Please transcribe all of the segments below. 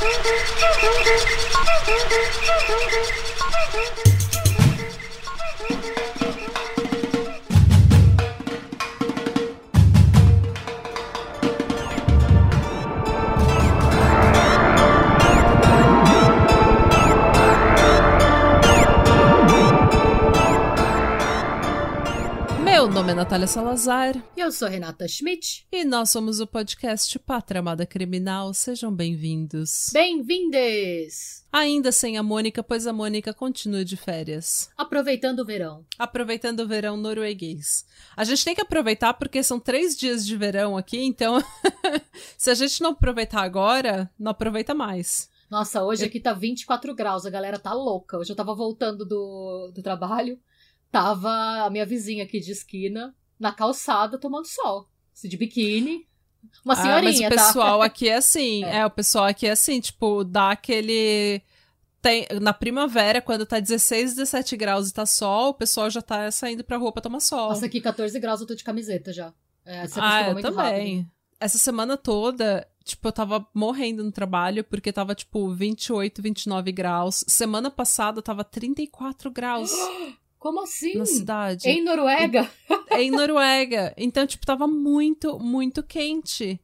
Thank you. Nome é Natália Salazar E eu sou Renata Schmidt. e nós somos o podcast Pátria Amada Criminal. Sejam bem-vindos. Bem-vindes! Ainda sem a Mônica, pois a Mônica continua de férias. Aproveitando o verão. Aproveitando o verão norueguês. A gente tem que aproveitar porque são três dias de verão aqui, então se a gente não aproveitar agora, não aproveita mais. Nossa, hoje aqui tá 24 graus, a galera tá louca. Hoje eu tava voltando do, do trabalho, tava a minha vizinha aqui de esquina na calçada tomando sol. assim, De biquíni. Uma Ah, senhorinha, mas o tá? pessoal aqui é assim. É. é. o pessoal aqui é assim, tipo, dá aquele. Tem, na primavera, quando tá 16, 17 graus e tá sol, o pessoal já tá saindo pra rua pra tomar sol. Nossa, aqui 14 graus eu tô de camiseta já. É, você ah, eu também. rápido. Essa semana toda, tipo, eu tava morrendo no trabalho porque tava, tipo, 28, 29 graus. Semana passada tava 34 graus Como assim? na cidade. Em Noruega? É em Noruega. Então, tipo, tava muito, muito quente.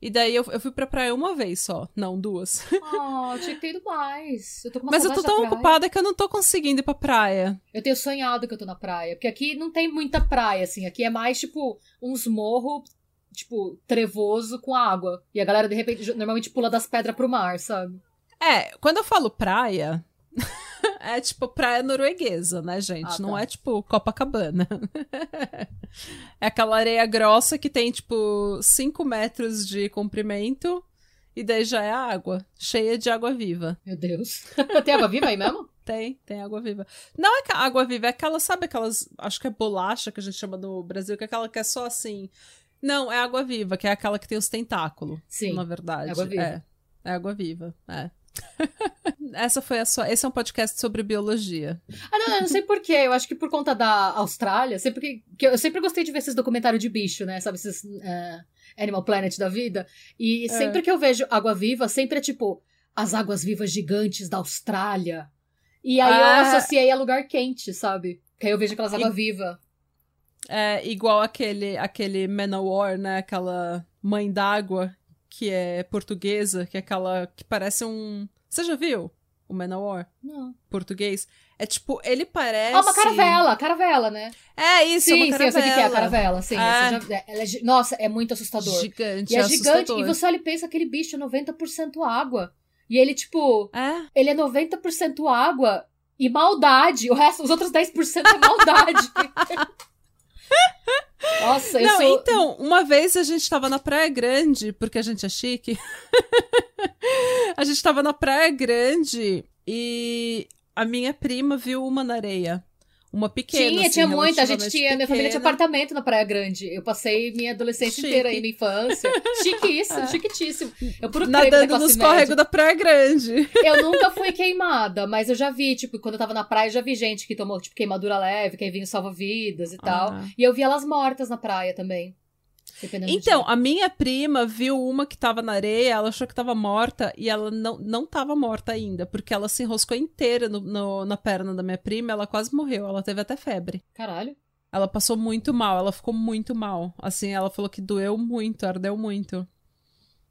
E daí eu, eu fui pra praia uma vez só. Não, duas. Oh, tinha que ter ido mais. Eu tô com uma Mas eu tô tão ocupada que eu não tô conseguindo ir pra praia. Eu tenho sonhado que eu tô na praia. Porque aqui não tem muita praia, assim. Aqui é mais, tipo, uns morros, tipo, trevoso com água. E a galera, de repente, normalmente pula das pedras pro mar, sabe? É, quando eu falo praia, é tipo praia norueguesa, né, gente? Ah, tá. Não é tipo Copacabana. é aquela areia grossa que tem, tipo, 5 metros de comprimento e daí já é água, cheia de água viva. Meu Deus. tem água viva aí mesmo? Tem, tem água viva. Não é água viva, é aquela, sabe aquelas, acho que é bolacha que a gente chama no Brasil, que é aquela que é só assim. Não, é água viva, que é aquela que tem os tentáculos, Sim. na verdade. água viva. É, é água viva, é. Essa foi a sua. Esse é um podcast sobre biologia. Ah, não, eu não sei porquê. Eu acho que por conta da Austrália, sempre que, que eu sempre gostei de ver esses documentários de bicho, né? Sabe, esses é, Animal Planet da vida. E É. sempre que eu vejo água viva, sempre é tipo as águas vivas gigantes da Austrália. E aí eu Ah. associei a lugar quente, sabe? Que aí eu vejo aquelas águas vivas. É igual aquele, aquele Manowar, né? Aquela mãe d'água que é portuguesa, que é aquela que parece um. Você já viu o Manowar? Não. Português? É tipo, ele parece. Ah, uma caravela, caravela, né? É isso, é sim, uma sim, eu sei o que é a caravela. sim. É. já- é nossa, é muito assustador. Gigante, e é, é gigante, assustador. e você olha e pensa aquele bicho é 90% água. E ele, tipo, É, ele é 90% água e maldade. O resto, os outros 10% é maldade. Nossa, eu Não, sou. então, uma vez a gente tava na Praia Grande, porque a gente é chique. a gente tava na Praia Grande e a minha prima viu uma na areia. Uma pequena. tinha, assim, tinha muita. A gente tinha. Minha família tinha pequena. apartamento na Praia Grande. Eu passei minha adolescência Chique. inteira aí, minha infância. Chiquíssimo, chiquitíssimo. Eu da Nadando nos córregos da Praia Grande. Eu nunca fui queimada, mas eu já vi, tipo, quando eu tava na praia, eu já vi gente que tomou, tipo, queimadura leve, que aí vinha o salva-vidas e tal. Ah. E eu vi elas mortas na praia também. Dependendo do Então, a minha prima viu uma que tava na areia, ela achou que tava morta e ela não, não tava morta ainda, porque ela se enroscou inteira no, no- na perna da minha prima, ela quase morreu, ela teve até febre. Caralho. Ela passou muito mal, ela ficou muito mal. Assim, ela falou que doeu muito, ardeu muito.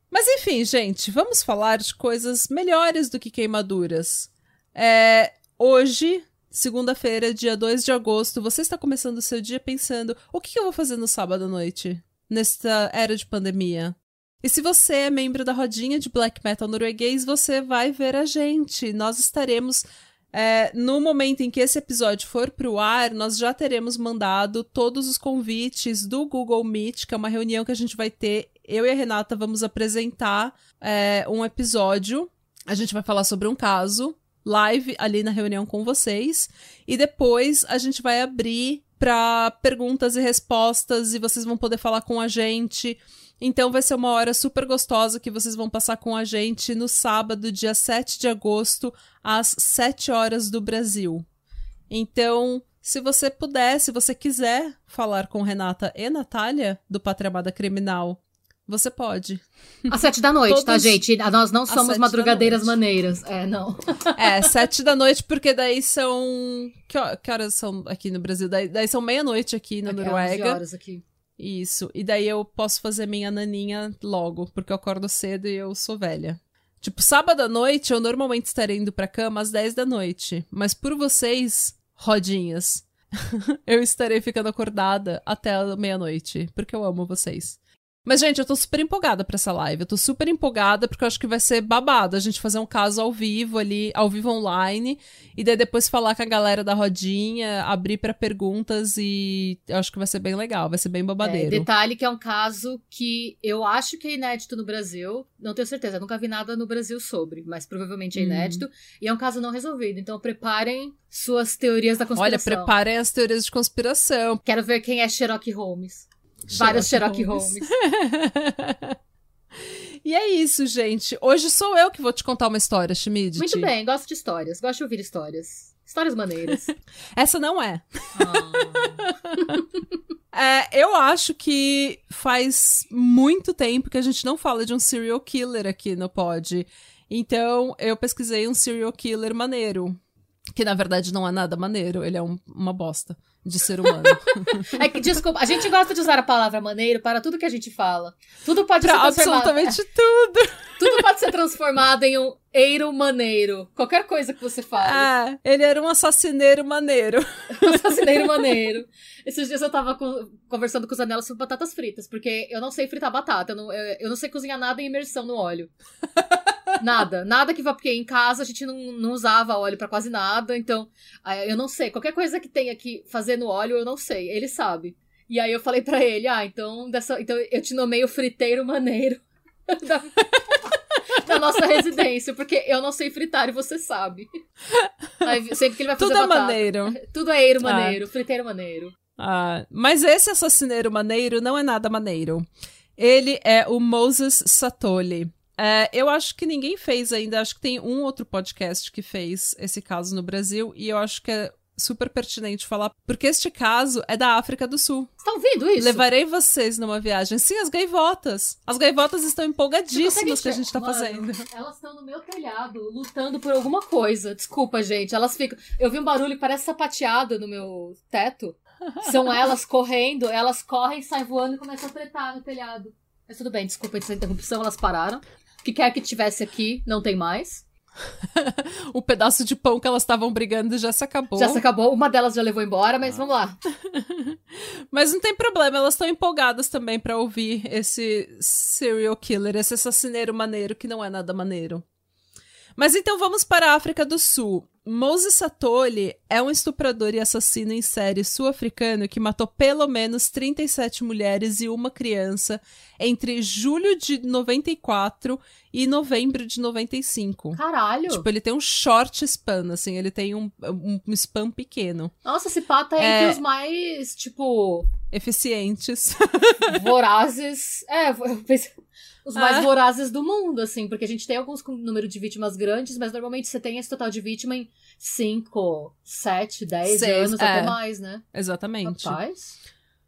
Mas enfim, gente, vamos falar de coisas melhores do que queimaduras. É, hoje, segunda-feira, dia 2 de agosto, você está começando o seu dia pensando: o que eu vou fazer no sábado à noite? Nesta era de pandemia? E se você é membro da rodinha de black metal norueguês, você vai ver a gente. Nós estaremos é, no momento em que esse episódio for pro ar, nós já teremos mandado todos os convites do Google Meet, que é uma reunião que a gente vai ter. Eu e a Renata vamos apresentar é, um episódio. A gente vai falar sobre um caso live ali na reunião com vocês. E depois a gente vai abrir para perguntas e respostas e vocês vão poder falar com a gente. Então vai ser uma hora super gostosa que vocês vão passar com a gente no sábado, dia 7 de agosto, às 7 horas do Brasil. Então, se você puder, se você quiser falar com Renata e Natália do Pátria Amada Criminal você pode. Às sete da noite, tá, Todos- gente? Nós não somos madrugadeiras maneiras. É, não. É, sete da noite, porque daí são. Que, ho- que horas são aqui no Brasil? Daí, daí são meia-noite aqui na Aqui, é 11 Noruega. horas aqui. Isso. E daí eu posso fazer minha naninha logo, porque eu acordo cedo e eu sou velha. Tipo, sábado à noite eu normalmente estarei indo pra cama às 10 da noite. Mas por vocês, rodinhas, eu estarei ficando acordada até meia-noite, porque eu amo vocês. Mas, gente, eu tô super empolgada pra essa live. Eu tô super empolgada porque eu acho que vai ser babado a gente fazer um caso ao vivo ali, ao vivo online, e daí depois falar com a galera da rodinha, abrir pra perguntas e eu acho que vai ser bem legal, vai ser bem É, babadeiro. detalhe que é um caso que eu acho que é inédito no Brasil. Não tenho certeza, nunca vi nada no Brasil sobre, mas provavelmente é Hum. inédito. E é um caso não resolvido. Então preparem suas teorias da Olha, conspiração. preparem as teorias de conspiração. Quero ver quem é Sherlock Holmes. Vários Sherlock Holmes. e é isso, gente. Hoje sou eu que vou te contar uma história, Schmidt. Muito bem, gosto de histórias. Gosto de ouvir histórias. Histórias maneiras. Essa não é. Ah. É, eu acho que faz muito tempo que a gente não fala de um serial killer aqui no pod. Então, eu pesquisei um serial killer maneiro. Que na verdade não é nada maneiro, ele é um- uma bosta de ser humano. É que, desculpa, a gente gosta de usar a palavra maneiro para tudo que a gente fala. Tudo pode pra ser transformado. absolutamente tudo. Tudo pode ser transformado em um eiro maneiro. Qualquer coisa que você fale. Ah, ele era um assassineiro maneiro. Um assassineiro maneiro. Esses dias eu tava com- conversando com os anelas sobre batatas fritas, porque eu não sei fritar batata, eu não, eu, eu não sei cozinhar nada em imersão no óleo. Nada, nada que vá, porque em casa a gente não, não usava óleo pra quase nada, então ah, eu não sei. Qualquer coisa que tenha que fazer no óleo, eu não sei. Ele sabe. E aí eu falei pra ele, ah, então, dessa, então eu te nomeio friteiro maneiro da, da nossa residência, porque eu não sei fritar e você sabe. Aí, sempre que ele vai fazer Tudo é batata. maneiro. Tudo é eiro maneiro, friteiro maneiro. Ah, mas esse assassineiro maneiro não é nada maneiro. Ele é o Moses Satoli. É, eu acho que ninguém fez ainda, acho que tem um outro podcast que fez esse caso no Brasil, e eu acho que é super pertinente falar, porque este caso é da África do Sul. Você tá ouvindo isso? Levarei vocês numa viagem. Sim, as gaivotas. As gaivotas estão empolgadíssimas que a gente tá Mano, fazendo. Elas estão no meu telhado, lutando por alguma coisa. Desculpa, gente. Elas ficam. Eu vi um barulho que parece sapateado no meu teto. São elas correndo, elas correm, saem voando e começam a tretar no telhado. Mas tudo bem, desculpa essa interrupção, elas pararam. Que quer que tivesse aqui, não tem mais. O pedaço de pão que elas estavam brigando já se acabou. Já se acabou, uma delas já levou embora, mas vamos lá. Mas não tem problema, elas estão empolgadas também pra ouvir esse serial killer, esse assassineiro maneiro que não é nada maneiro. Mas então vamos para a África do Sul. Moses Satoli é um estuprador e assassino em série sul-africano que matou pelo menos 37 mulheres e uma criança entre julho de 94 e novembro de 95. Caralho! Tipo, ele tem um short span, assim, ele tem um, um, um span pequeno. Nossa, esse pata é, É. entre os mais, tipo, Eficientes. vorazes. É, eu pensei- os mais Ah. vorazes do mundo, assim, porque a gente tem alguns com número de vítimas grandes, mas normalmente você tem esse total de vítima em 5, 7, 10 Seis, anos, é. até mais, né? Exatamente. Rapaz.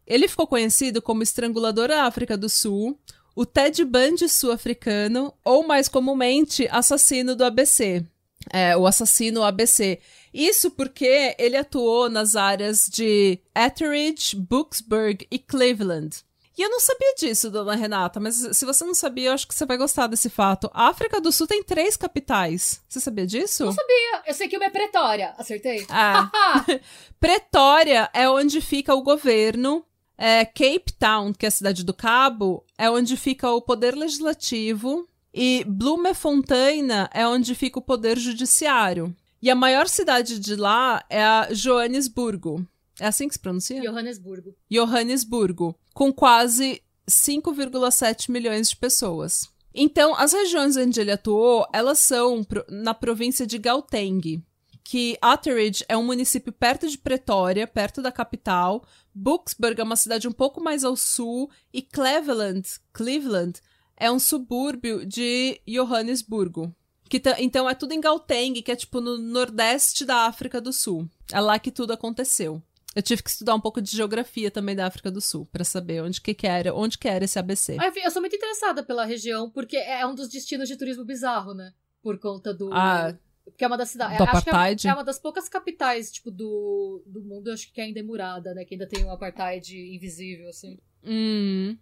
Ele ficou conhecido como estrangulador da África do Sul, o Ted Bundy sul-africano, ou mais comumente, assassino do ABC. É, o assassino ABC. Isso porque ele atuou nas áreas de Etheridge, Bookesburg e Cleveland. E eu não sabia disso, dona Renata, mas se você não sabia, eu acho que você vai gostar desse fato. A África do Sul tem três capitais. Você sabia disso? Não sabia. Eu sei que uma é Pretória. Acertei? Ah. Ah, Pretória é onde fica o governo. É, Cape Town, que é a cidade do Cabo, é onde fica o poder legislativo. E Bloemfontein é onde fica o poder judiciário. E a maior cidade de lá é a Joanesburgo. É assim que se pronuncia? Johannesburgo. Johannesburgo, com quase 5,7 milhões de pessoas. Então, as regiões onde ele atuou, elas são na província de Gauteng, que Atteridge é um município perto de Pretória, perto da capital, Bookesburg é uma cidade um pouco mais ao sul, e Cleveland, Cleveland é um subúrbio de Johannesburgo. Que então é tudo em Gauteng, que é tipo no nordeste da África do Sul. É lá que tudo aconteceu. Eu tive que estudar um pouco de geografia também da África do Sul para saber onde que, que era, onde que era esse ABC. Ah, Eu sou muito interessada pela região, porque é um dos destinos de turismo bizarro, né? Por conta do. Ah, Porque é uma das cidades. do Acho que é, apartheid? é uma das poucas capitais, tipo, do, do mundo, acho que ainda é murada, né? Que ainda tem um apartheid invisível, assim. Hum.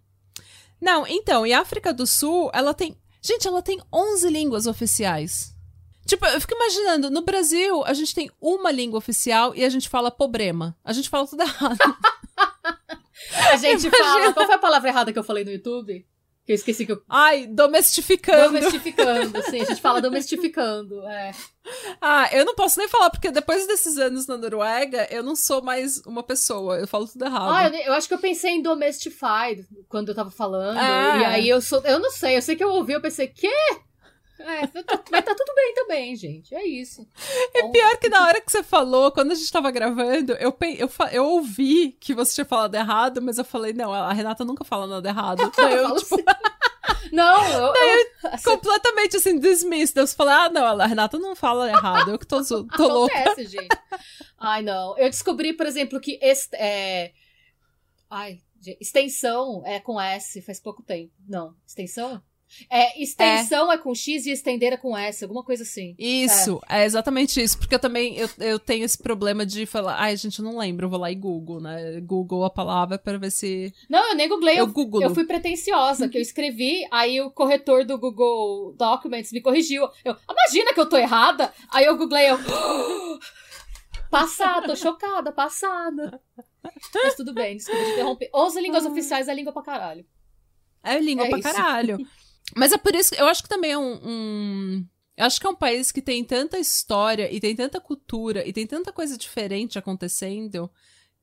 Não, então, e a África do Sul, ela tem. Gente, ela tem 11 línguas oficiais. Tipo, eu fico imaginando, no Brasil, a gente tem uma língua oficial e a gente fala problema. A gente fala tudo errado. A gente fala. Qual foi a palavra errada que eu falei no YouTube? Que eu esqueci que eu. Ai, domestificando. Domestificando, sim. A gente fala domestificando. É. Ah, eu não posso nem falar, porque depois desses anos na Noruega, eu não sou mais uma pessoa. Eu falo tudo errado. Ah, eu, acho que eu pensei em domestified quando eu tava falando. Ah. E aí eu sou. Eu não sei, eu sei que eu ouvi, eu pensei, quê? É, tá- mas tá tudo bem também, gente. É isso. É pior que na hora que você falou, quando a gente tava gravando, eu, eu, eu ouvi que você tinha falado errado, mas eu falei, não, a Renata nunca fala nada errado. Daí eu, falo tipo, assim. Não, eu. eu assim, completamente assim, dismissed. Eu falei, ah, não, a Renata não fala errado, eu que tô, tô louca. acontece, gente. Ai, não. Eu descobri, por exemplo, que est é... Ai, extensão é com S faz pouco tempo. Não, extensão? É, extensão é. com X e estender é com S, alguma coisa assim. Isso, é. exatamente isso. Porque eu também eu, eu tenho esse problema de falar, ai, gente, eu não lembro, eu vou lá e Google, né? Google a palavra pra ver se. Não, eu nem googlei, Eu eu, eu fui pretenciosa, que eu escrevi, aí o corretor do Google Documents me corrigiu. Eu, "Ah, imagina que eu tô errada? Aí eu googlei, eu. Passada, tô chocada, passada. Mas tudo bem, desculpa te interromper. 11 línguas oficiais é língua pra caralho. É língua É pra isso. caralho. Mas é por isso que eu acho que também é um, um- Eu acho que é um país que tem tanta história e tem tanta cultura e tem tanta coisa diferente acontecendo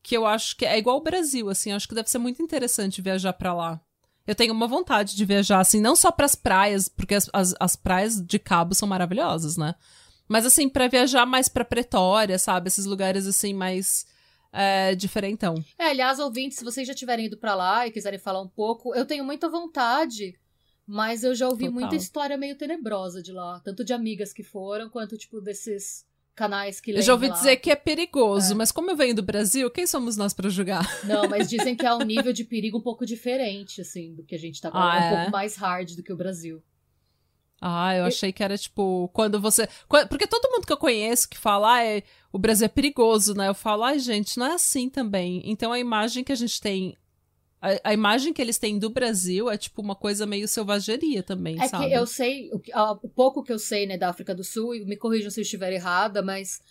que eu acho que é igual o Brasil, assim. Eu acho que deve ser muito interessante viajar pra lá. Eu tenho uma vontade de viajar, assim, não só pras praias, porque as, as, as praias de Cabo são maravilhosas, né? Mas, assim, pra viajar mais pra Pretória, sabe? Esses lugares, assim, mais é, diferentão. É, aliás, ouvintes, se vocês já tiverem ido pra lá e quiserem falar um pouco, eu tenho muita vontade, mas eu já ouvi Total. muita história meio tenebrosa de lá. Tanto de amigas que foram, quanto, tipo, desses canais que Eu já ouvi lá. dizer que é perigoso, É. mas como eu venho do Brasil, quem somos nós pra julgar? Não, mas dizem que é um nível de perigo um pouco diferente, assim, do que a gente tá falando. Ah, um é? pouco mais hard do que o Brasil. Ah, eu Eu- achei que era tipo, quando você. Porque todo mundo que eu conheço que fala, ah, é, o Brasil é perigoso, né? Eu falo, ai, gente, não é assim também. Então a imagem que a gente tem. A, a imagem que eles têm do Brasil é tipo uma coisa meio selvageria também, É sabe? que eu sei, o, o pouco que eu sei, né, da África do Sul, e me corrijam se eu estiver errada, mas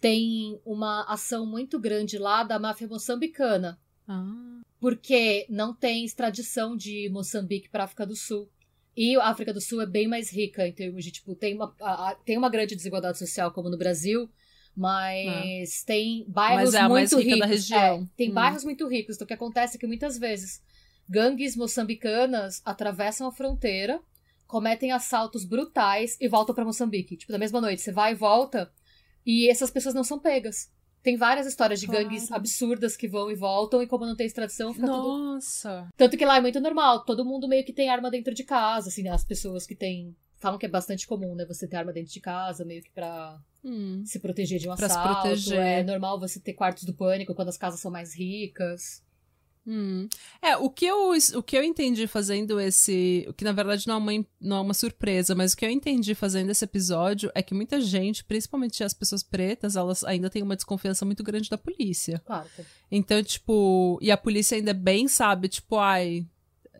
tem uma ação muito grande lá da máfia moçambicana. Ah, porque não tem extradição de Moçambique para África do Sul. E a África do Sul é bem mais rica em termos de, tipo, tem uma, a- a- tem uma grande desigualdade social como no Brasil, mas tem bairros Mas é muito rica da ricos. região. É, tem Hum. bairros muito ricos. Então o que acontece é que muitas vezes gangues moçambicanas atravessam a fronteira, cometem assaltos brutais e voltam para Moçambique. Tipo, na mesma noite, você vai e volta, e essas pessoas não são pegas. Tem várias histórias de gangues Claro. absurdas que vão e voltam, e como não tem extradição, fica tudo Nossa. tanto que lá é muito normal, todo mundo meio que tem arma dentro de casa, assim, né? as pessoas que têm. Falam que é bastante comum, né? Você ter arma dentro de casa, meio que pra Hum. se proteger de um Pra se assalto. proteger. É normal você ter quartos do pânico quando as casas são mais ricas. Hum. É, o que, eu, o que eu entendi fazendo esse. O que na verdade não é, uma, não é uma surpresa, mas o que eu entendi fazendo esse episódio é que muita gente, principalmente as pessoas pretas, elas ainda têm uma desconfiança muito grande da polícia. Claro. Então, tipo. E a polícia ainda bem sabe, tipo, ai.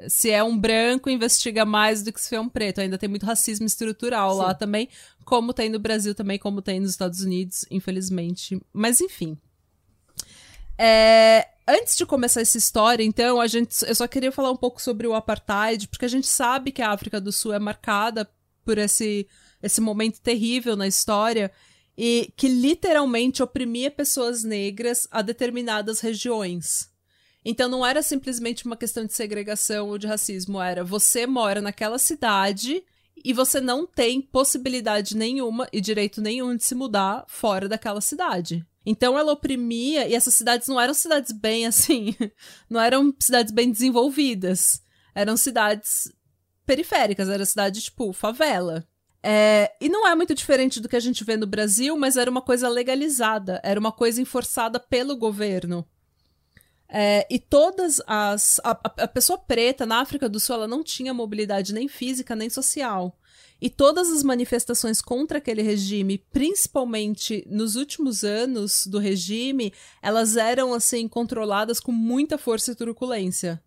Se é um branco, investiga mais do que se é um preto. Ainda tem muito racismo estrutural lá Sim. também, como tem no Brasil também, como tem nos Estados Unidos, infelizmente. Mas enfim. É, antes de começar essa história, então, a gente, eu só queria falar um pouco sobre o apartheid, porque a gente sabe que a África do Sul é marcada por esse, esse momento terrível na história e que literalmente oprimia pessoas negras a determinadas regiões. Então não era simplesmente uma questão de segregação ou de racismo, era você mora naquela cidade e você não tem possibilidade nenhuma e direito nenhum de se mudar fora daquela cidade. Então ela oprimia, e essas cidades não eram cidades bem assim, não eram cidades bem desenvolvidas. Eram cidades periféricas, era cidade tipo favela. É, e não é muito diferente do que a gente vê no Brasil, mas era uma coisa legalizada, era uma coisa enforçada pelo governo. É, e todas as. A, a, pessoa preta na África do Sul ela não tinha mobilidade nem física nem social. E todas as manifestações contra aquele regime, principalmente nos últimos anos do regime, elas eram assim controladas com muita força e truculência.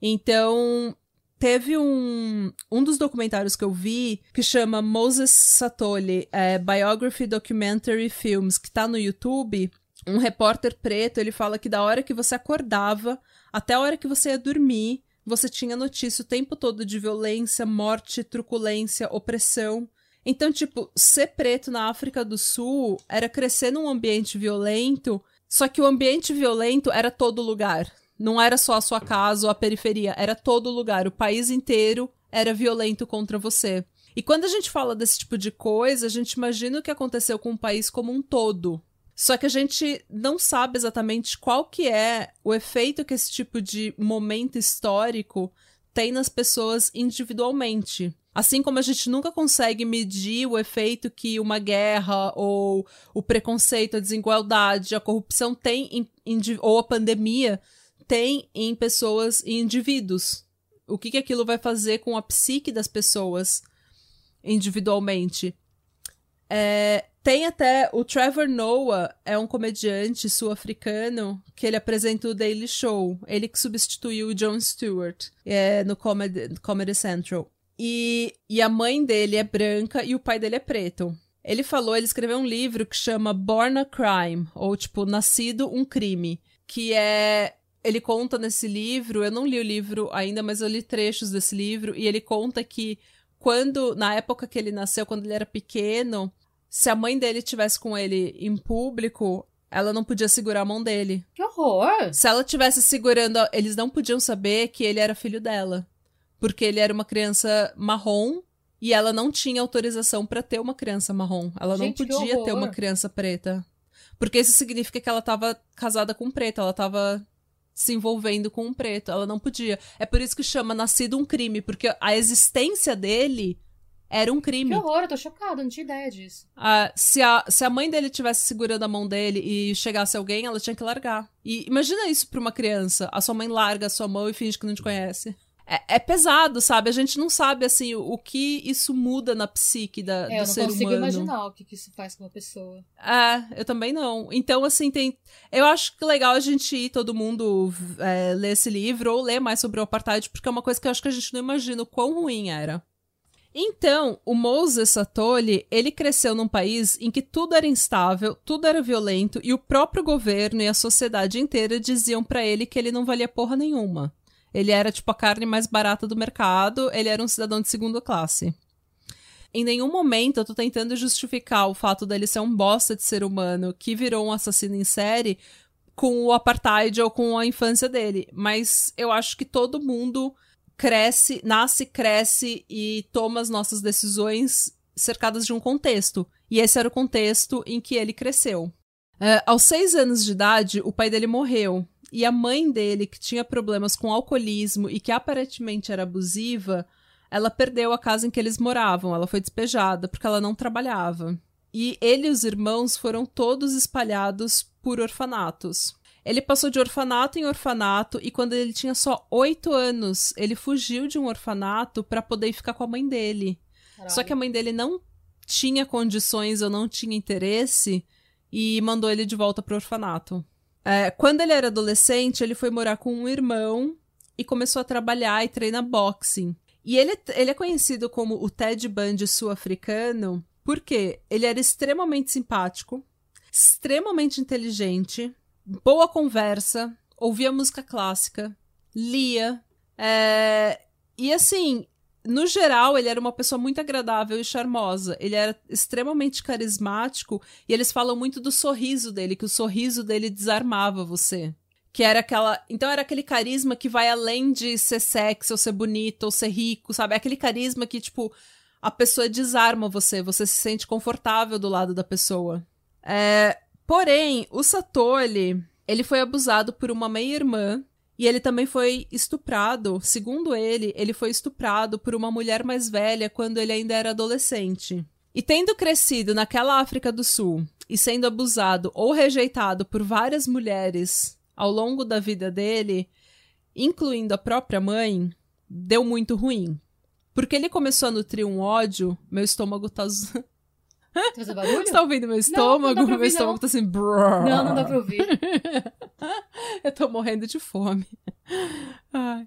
Então, teve um, um dos documentários que eu vi que chama Moses Satoli, é, Biography Documentary Films, que tá no YouTube. Um repórter preto, ele fala que da hora que você acordava até a hora que você ia dormir, você tinha notícia o tempo todo de violência, morte, truculência, opressão. Então, tipo, ser preto na África do Sul era crescer num ambiente violento, só que o ambiente violento era todo lugar. Não era só a sua casa ou a periferia, era todo lugar. O país inteiro era violento contra você. E quando a gente fala desse tipo de coisa, a gente imagina o que aconteceu com o país como um todo. Só que a gente não sabe exatamente qual que é o efeito que esse tipo de momento histórico tem nas pessoas individualmente. Assim como a gente nunca consegue medir o efeito que uma guerra ou o preconceito, a desigualdade, a corrupção tem em, em, ou a pandemia tem em pessoas e indivíduos. O que, que aquilo vai fazer com a psique das pessoas individualmente. É, tem até o Trevor Noah, é um comediante sul-africano que ele apresenta o Daily Show. Ele que substituiu o Jon Stewart é, no Comedy, Comedy Central. E, e a mãe dele é branca e o pai dele é preto. Ele falou, ele escreveu um livro que chama Born a Crime, ou tipo, Nascido um Crime, que é ele conta nesse livro, eu não li o livro ainda, mas eu li trechos desse livro, e ele conta que quando, na época que ele nasceu, quando ele era pequeno, se a mãe dele tivesse com ele em público, ela não podia segurar a mão dele. Que horror! Se ela tivesse segurando, eles não podiam saber que ele era filho dela, porque ele era uma criança marrom e ela não tinha autorização para ter uma criança marrom. Ela Gente, não podia ter uma criança preta. Porque isso significa que ela estava casada com um preto, ela estava se envolvendo com um preto. Ela não podia. É por isso que chama Nascido um Crime, porque a existência dele era um crime. Que horror, eu tô chocada, não tinha ideia disso. Ah, se, a, se a mãe dele tivesse segurando a mão dele e chegasse alguém, ela tinha que largar. E imagina isso pra uma criança. A sua mãe larga a sua mão e finge que não te conhece é, é, pesado, sabe? A gente não sabe, assim, o, o que isso muda na psique da, é, do ser humano. Eu não consigo imaginar o que, que, isso faz com uma pessoa. É, eu também não. Então, assim, tem... Eu acho que legal a gente ir, todo mundo, é, ler esse livro ou ler mais sobre o apartheid, porque é uma coisa que eu acho que a gente não imagina o quão ruim era. Então, o Moses Satoli, ele cresceu num país em que tudo era instável, tudo era violento e o próprio governo e a sociedade inteira diziam para ele que ele não valia porra nenhuma. Ele era tipo a carne mais barata do mercado, ele era um cidadão de segunda classe. Em nenhum momento eu tô tentando justificar o fato dele ser um bosta de ser humano que virou um assassino em série com o apartheid ou com a infância dele, mas eu acho que todo mundo cresce, nasce, cresce e toma as nossas decisões cercadas de um contexto. E esse era o contexto em que ele cresceu. Uh, aos seis anos de idade, o pai dele morreu. E a mãe dele, que tinha problemas com alcoolismo e que aparentemente era abusiva, ela perdeu a casa em que eles moravam. Ela foi despejada porque ela não trabalhava. E ele e os irmãos foram todos espalhados por orfanatos. Ele passou de orfanato em orfanato e quando ele tinha só oito anos, ele fugiu de um orfanato para poder ficar com a mãe dele. Caralho. Só que a mãe dele não tinha condições ou não tinha interesse e mandou ele de volta pro orfanato. É, quando ele era adolescente, ele foi morar com um irmão e começou a trabalhar e treinar boxing. E ele, ele é conhecido como o Ted Bundy sul-africano porque ele era extremamente simpático, extremamente inteligente, boa conversa, ouvia música clássica, lia. É... E assim, no geral, ele era uma pessoa muito agradável e charmosa. Ele era extremamente carismático e eles falam muito do sorriso dele, que o sorriso dele desarmava você. Que era aquela. Então era aquele carisma que vai além de ser sexy ou ser bonito ou ser rico, sabe? É aquele carisma que, tipo, a pessoa desarma você, você se sente confortável do lado da pessoa. É... Porém, o Satoli, ele foi abusado por uma meia-irmã E ele também foi estuprado, segundo ele, ele foi estuprado por uma mulher mais velha quando ele ainda era adolescente. E tendo crescido naquela África do Sul e sendo abusado ou rejeitado por várias mulheres ao longo da vida dele, incluindo a própria mãe, deu muito ruim. Porque ele começou a nutrir um ódio, meu estômago tá. Tá fazendo barulho? Você tá ouvindo meu estômago? Não, não meu estômago não. tá assim. brrr. Não, não dá pra ouvir. Eu tô morrendo de fome. Ai.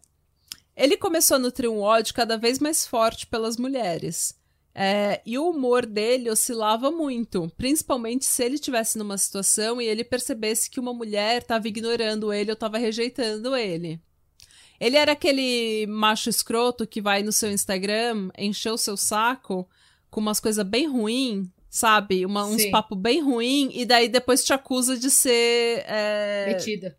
Ele começou a nutrir um ódio cada vez mais forte pelas mulheres. É, e o humor dele oscilava muito, principalmente se ele estivesse numa situação e ele percebesse que uma mulher estava ignorando ele ou estava rejeitando ele. Ele era aquele macho escroto que vai no seu Instagram encher o seu saco com umas coisas bem ruins, sabe? Uma, uns Sim. papos bem ruim e daí depois te acusa de ser. é, Metida.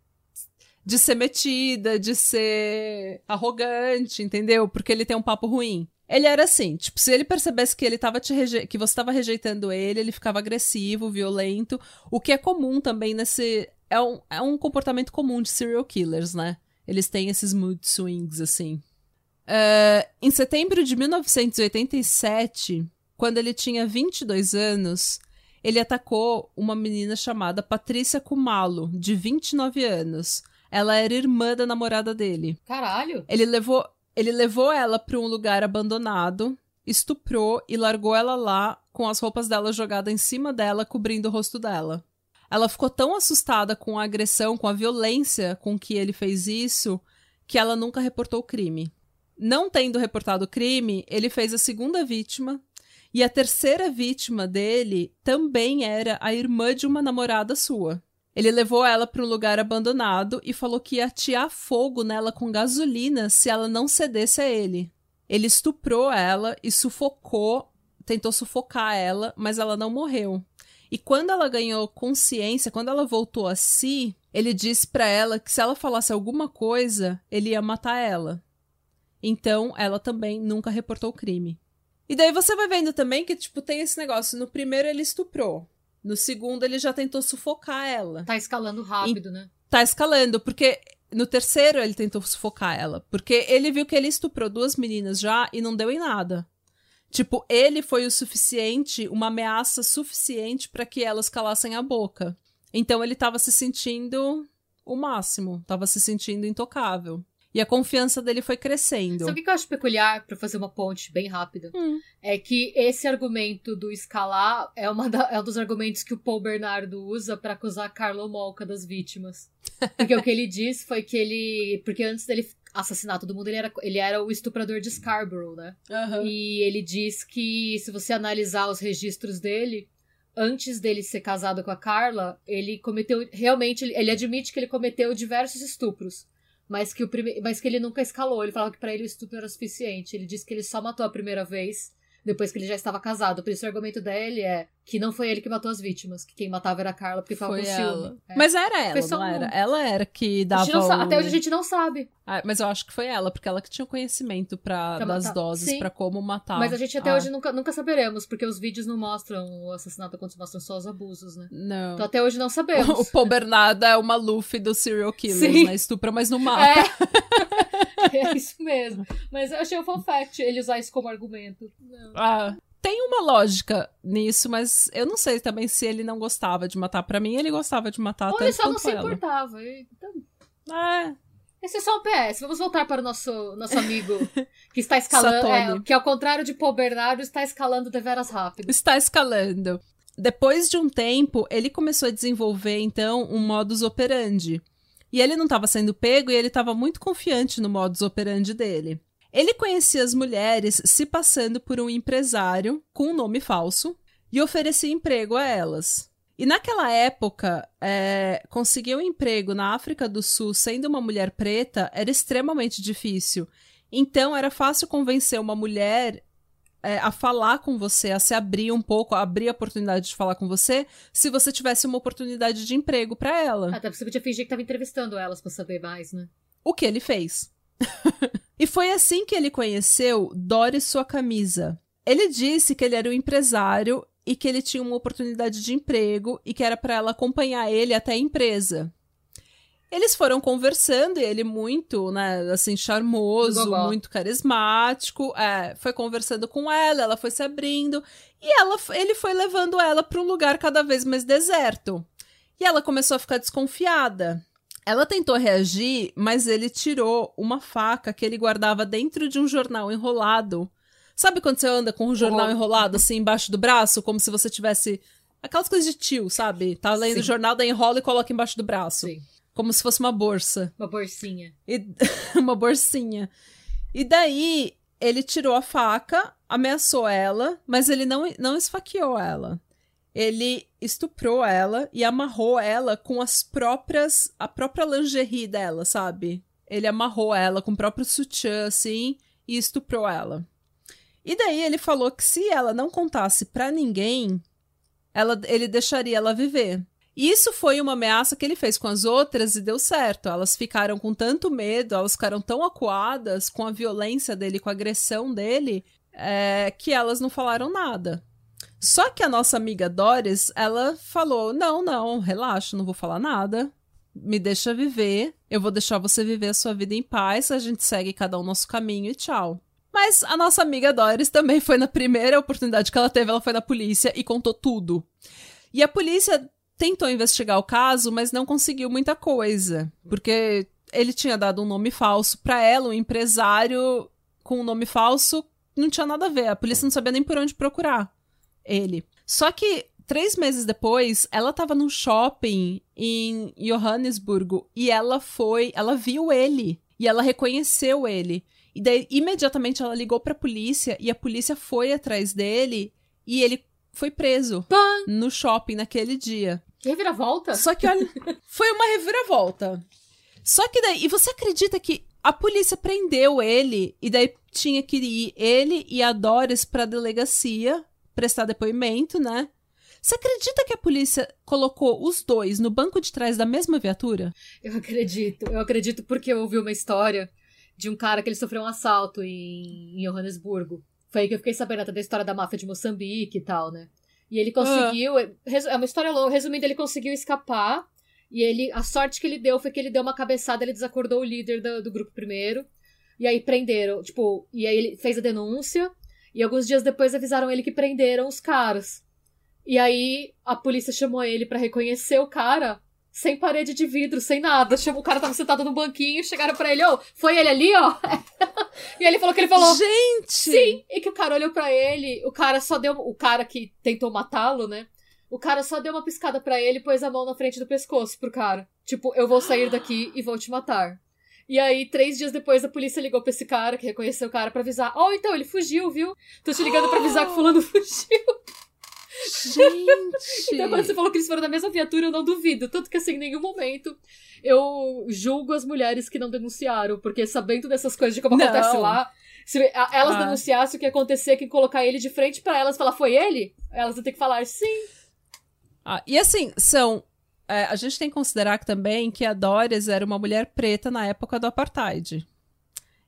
de ser metida, de ser arrogante, entendeu? Porque ele tem um papo ruim. Ele era assim, tipo, se ele percebesse que ele tava te reje... que você estava rejeitando ele, ele ficava agressivo, violento, o que é comum também nesse é um, é um comportamento comum de serial killers, né? Eles têm esses mood swings assim. Eh, em setembro de 1987, quando ele tinha 22 anos, ele atacou uma menina chamada Patrícia Kumalo, de 29 anos. Ela era irmã da namorada dele. Caralho. Ele levou, ele levou ela para um lugar abandonado, estuprou e largou ela lá com as roupas dela jogadas em cima dela, cobrindo o rosto dela. Ela ficou tão assustada com a agressão, com a violência com que ele fez isso, que ela nunca reportou o crime. Não tendo reportado o crime, ele fez a segunda vítima, e a terceira vítima dele também era a irmã de uma namorada sua. Ele levou ela para um lugar abandonado e falou que ia atear fogo nela com gasolina se ela não cedesse a ele. Ele estuprou ela e sufocou, tentou sufocar ela, mas ela não morreu. E quando ela ganhou consciência, quando ela voltou a si, ele disse para ela que se ela falasse alguma coisa, ele ia matar ela. Então, ela também nunca reportou o crime. E daí você vai vendo também que, tipo, tem esse negócio. No primeiro ele estuprou. No segundo ele já tentou sufocar ela. Tá escalando rápido, né? Tá escalando, porque no terceiro ele tentou sufocar ela. Porque ele viu que ele estuprou duas meninas já e não deu em nada. Tipo, ele foi o suficiente, uma ameaça suficiente para que elas calassem a boca. Então ele tava se sentindo o máximo, tava se sentindo intocável. E a confiança dele foi crescendo. Sabe o que eu acho peculiar, pra fazer uma ponte bem rápida? Hum. É que esse argumento do escalar é, uma da- é um dos argumentos que o Paul Bernardo usa pra acusar a Carlo Molca das vítimas. Porque o que ele diz foi que ele. Porque antes dele assassinar todo mundo, ele era, ele era o estuprador de Scarborough, né? Aham. E ele diz que se você analisar os registros dele, antes dele ser casado com a Carla, ele cometeu. Realmente, ele admite que ele cometeu diversos estupros. Mas que, o prime... mas que ele nunca escalou. Ele falava que pra ele o estupro era suficiente. Ele disse que ele só matou a primeira vez, depois que ele já estava casado. Por isso o argumento dele é que não foi ele que matou as vítimas, que quem matava era a Carla porque Foi com ela. ciúme. É. Mas era ela, não um- era? Ela era que dava o- Até hoje a gente não sabe. Ah, mas eu acho que foi ela, porque ela que tinha o conhecimento pra, Pra das matar. doses, pra como matar. Mas a gente até Ah, hoje nunca, nunca saberemos, porque os vídeos não mostram o assassinato quando mostram só os abusos, né? Não. Então até hoje não O sabemos. Paul Bernardo é uma Luffy do serial killers, Sim. né? Estupra, mas não mata. É. é isso mesmo. Mas eu achei um fun fact ele usar isso como argumento. Não. Ah, tem uma lógica nisso, mas eu não sei também se ele não gostava de matar. Pra mim, ele gostava de matar Ou tanto ele só não se ela. importava. Então, É, esse é só um PS. Vamos voltar para o nosso, nosso amigo que está escalando. É, que ao contrário de Paul Bernardo, está escalando deveras rápido. está escalando. Depois de um tempo, ele começou a desenvolver, então, um modus operandi. E ele não estava sendo pego e ele estava muito confiante no modus operandi dele. Ele conhecia as mulheres se passando por um empresário com um nome falso e oferecia emprego a elas. E naquela época, é, conseguir um emprego na África do Sul sendo uma mulher preta era extremamente difícil. Então era fácil convencer uma mulher é, a falar com você, a se abrir um pouco, a abrir a oportunidade de falar com você, se você tivesse uma oportunidade de emprego para ela. Até você podia fingir que estava entrevistando elas pra saber mais, né? O que ele fez. e foi assim que ele conheceu Doris Sua Camisa. Ele disse que ele era um empresário e que ele tinha uma oportunidade de emprego e que era para ela acompanhar ele até a empresa. Eles foram conversando e ele muito, né, assim, charmoso, Gogó. muito carismático, é, foi conversando com ela, ela foi se abrindo e ela, ele foi levando ela para um lugar cada vez mais deserto. E ela começou a ficar desconfiada. Ela tentou reagir, mas ele tirou uma faca que ele guardava dentro de um jornal enrolado. Sabe quando você anda com um jornal Oh. enrolado assim embaixo do braço, como se você tivesse aquelas coisas de tio, sabe? Tá lendo Sim. o jornal, daí enrola e coloca embaixo do braço. Sim. Como se fosse uma bolsa. Uma bolsinha. E- uma bolsinha. E daí ele tirou a faca, ameaçou ela, mas ele não, não esfaqueou ela. Ele estuprou ela e amarrou ela com as próprias. a própria lingerie dela, sabe? Ele amarrou ela com o próprio sutiã, assim, e estuprou ela. E daí ele falou que se ela não contasse pra ninguém, ela, ele deixaria ela viver. Isso foi uma ameaça que ele fez com as outras e deu certo. Elas ficaram com tanto medo, elas ficaram tão acuadas com a violência dele, com a agressão dele, é, que elas não falaram nada. Só que a nossa amiga Doris, ela falou: não, não, relaxa, não vou falar nada. Me deixa viver. Eu vou deixar você viver a sua vida em paz. A gente segue cada um nosso caminho e tchau. Mas a nossa amiga Doris também foi na primeira oportunidade que ela teve, ela foi na polícia e contou tudo. E a polícia tentou investigar o caso, mas não conseguiu muita coisa, porque ele tinha dado um nome falso pra ela, um empresário com um nome falso, não tinha nada a ver. A polícia não sabia nem por onde procurar ele. Só que três meses depois, ela tava num shopping em Johannesburgo e ela foi, ela viu ele e ela reconheceu ele. E daí, imediatamente, ela ligou pra polícia e a polícia foi atrás dele e ele foi preso no shopping naquele dia. Que reviravolta? Só que, olha, foi uma reviravolta. Só que daí, e você acredita que a polícia prendeu ele e daí tinha que ir ele e a Doris pra delegacia prestar depoimento, né? Você acredita que a polícia colocou os dois no banco de trás da mesma viatura? Eu acredito. Eu acredito porque eu ouvi uma história de um cara que ele sofreu um assalto em, em Johannesburgo. Foi aí que eu fiquei sabendo até da história da máfia de Moçambique e tal, né? E ele conseguiu. resu- É uma história longa. Resumindo, ele conseguiu escapar. E ele. A sorte que ele deu foi que ele deu uma cabeçada, ele desacordou o líder do, do grupo primeiro. E aí prenderam. Tipo, e aí ele fez a denúncia. E alguns dias depois avisaram ele que prenderam os caras. E aí a polícia chamou ele pra reconhecer o cara sem parede de vidro, sem nada. Chamou, o cara tava sentado no banquinho, chegaram pra ele, ô, foi ele ali, ó? e ele falou que ele falou, Gente! sim, e que o cara olhou pra ele, o cara só deu, o cara que tentou matá-lo, né? O cara só deu uma piscada pra ele e pôs a mão na frente do pescoço pro cara. Tipo, eu vou sair daqui e vou te matar. E aí, três dias depois, a polícia ligou pra esse cara, que reconheceu o cara, pra avisar. Oh, então, ele fugiu, viu? Tô te ligando pra avisar que fulano fugiu. Gente! Então, quando você falou que eles foram na mesma viatura, eu não duvido. Tanto que, assim, em nenhum momento eu julgo as mulheres que não denunciaram, porque sabendo dessas coisas de como Não. acontece lá, se elas Ah. denunciassem, o que ia acontecer é que colocar ele de frente pra elas e falar, foi ele? Elas vão ter que falar, sim. Ah, e assim, são. é, a gente tem que considerar que também que a Doris era uma mulher preta na época do apartheid.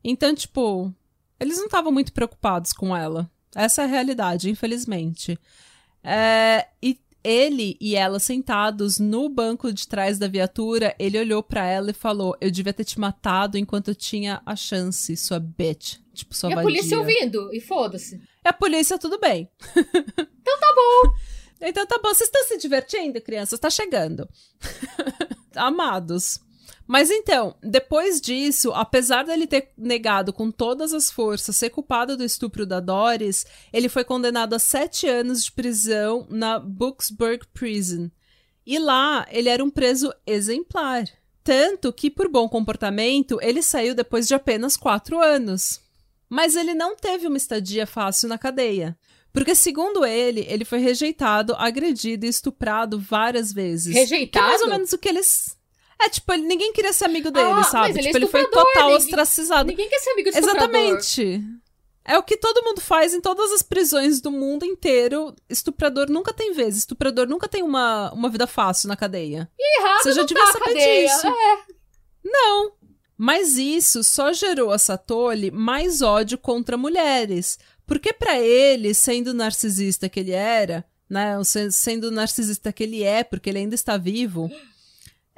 Então, tipo, eles não estavam muito preocupados com ela. Essa é a realidade, infelizmente. É, e ele e ela sentados no banco de trás da viatura, ele olhou pra ela e falou: Eu devia ter te matado enquanto eu tinha a chance, sua bitch. Tipo, sua e a vadia. polícia ouvindo, e foda-se. E a polícia, tudo bem. então tá bom. Então tá bom. Vocês estão se divertindo, crianças? Tá chegando. Amados. Mas então, depois disso, apesar dele ter negado com todas as forças ser culpado do estupro da Doris, ele foi condenado a sete anos de prisão na Bucksburg Prison. E lá, ele era um preso exemplar. Tanto que, por bom comportamento, ele saiu depois de apenas quatro anos. Mas ele não teve uma estadia fácil na cadeia. Porque, segundo ele, ele foi rejeitado, agredido e estuprado várias vezes. Que é Rejeitado? mais ou menos o que eles. É, tipo, ele- ninguém queria ser amigo dele, Ah, sabe? ele é tipo, ele foi total ninguém- ostracizado. Ninguém quer ser amigo de estuprador. Exatamente. É o que todo mundo faz em todas as prisões do mundo inteiro. Estuprador nunca tem vez. Estuprador nunca tem uma, uma vida fácil na cadeia. E errado Você já não devia tá saber cadeia. disso. É. Não. Mas isso só gerou a Satoli mais ódio contra mulheres. Porque pra ele, sendo narcisista que ele era, né, sendo narcisista que ele é, porque ele ainda está vivo,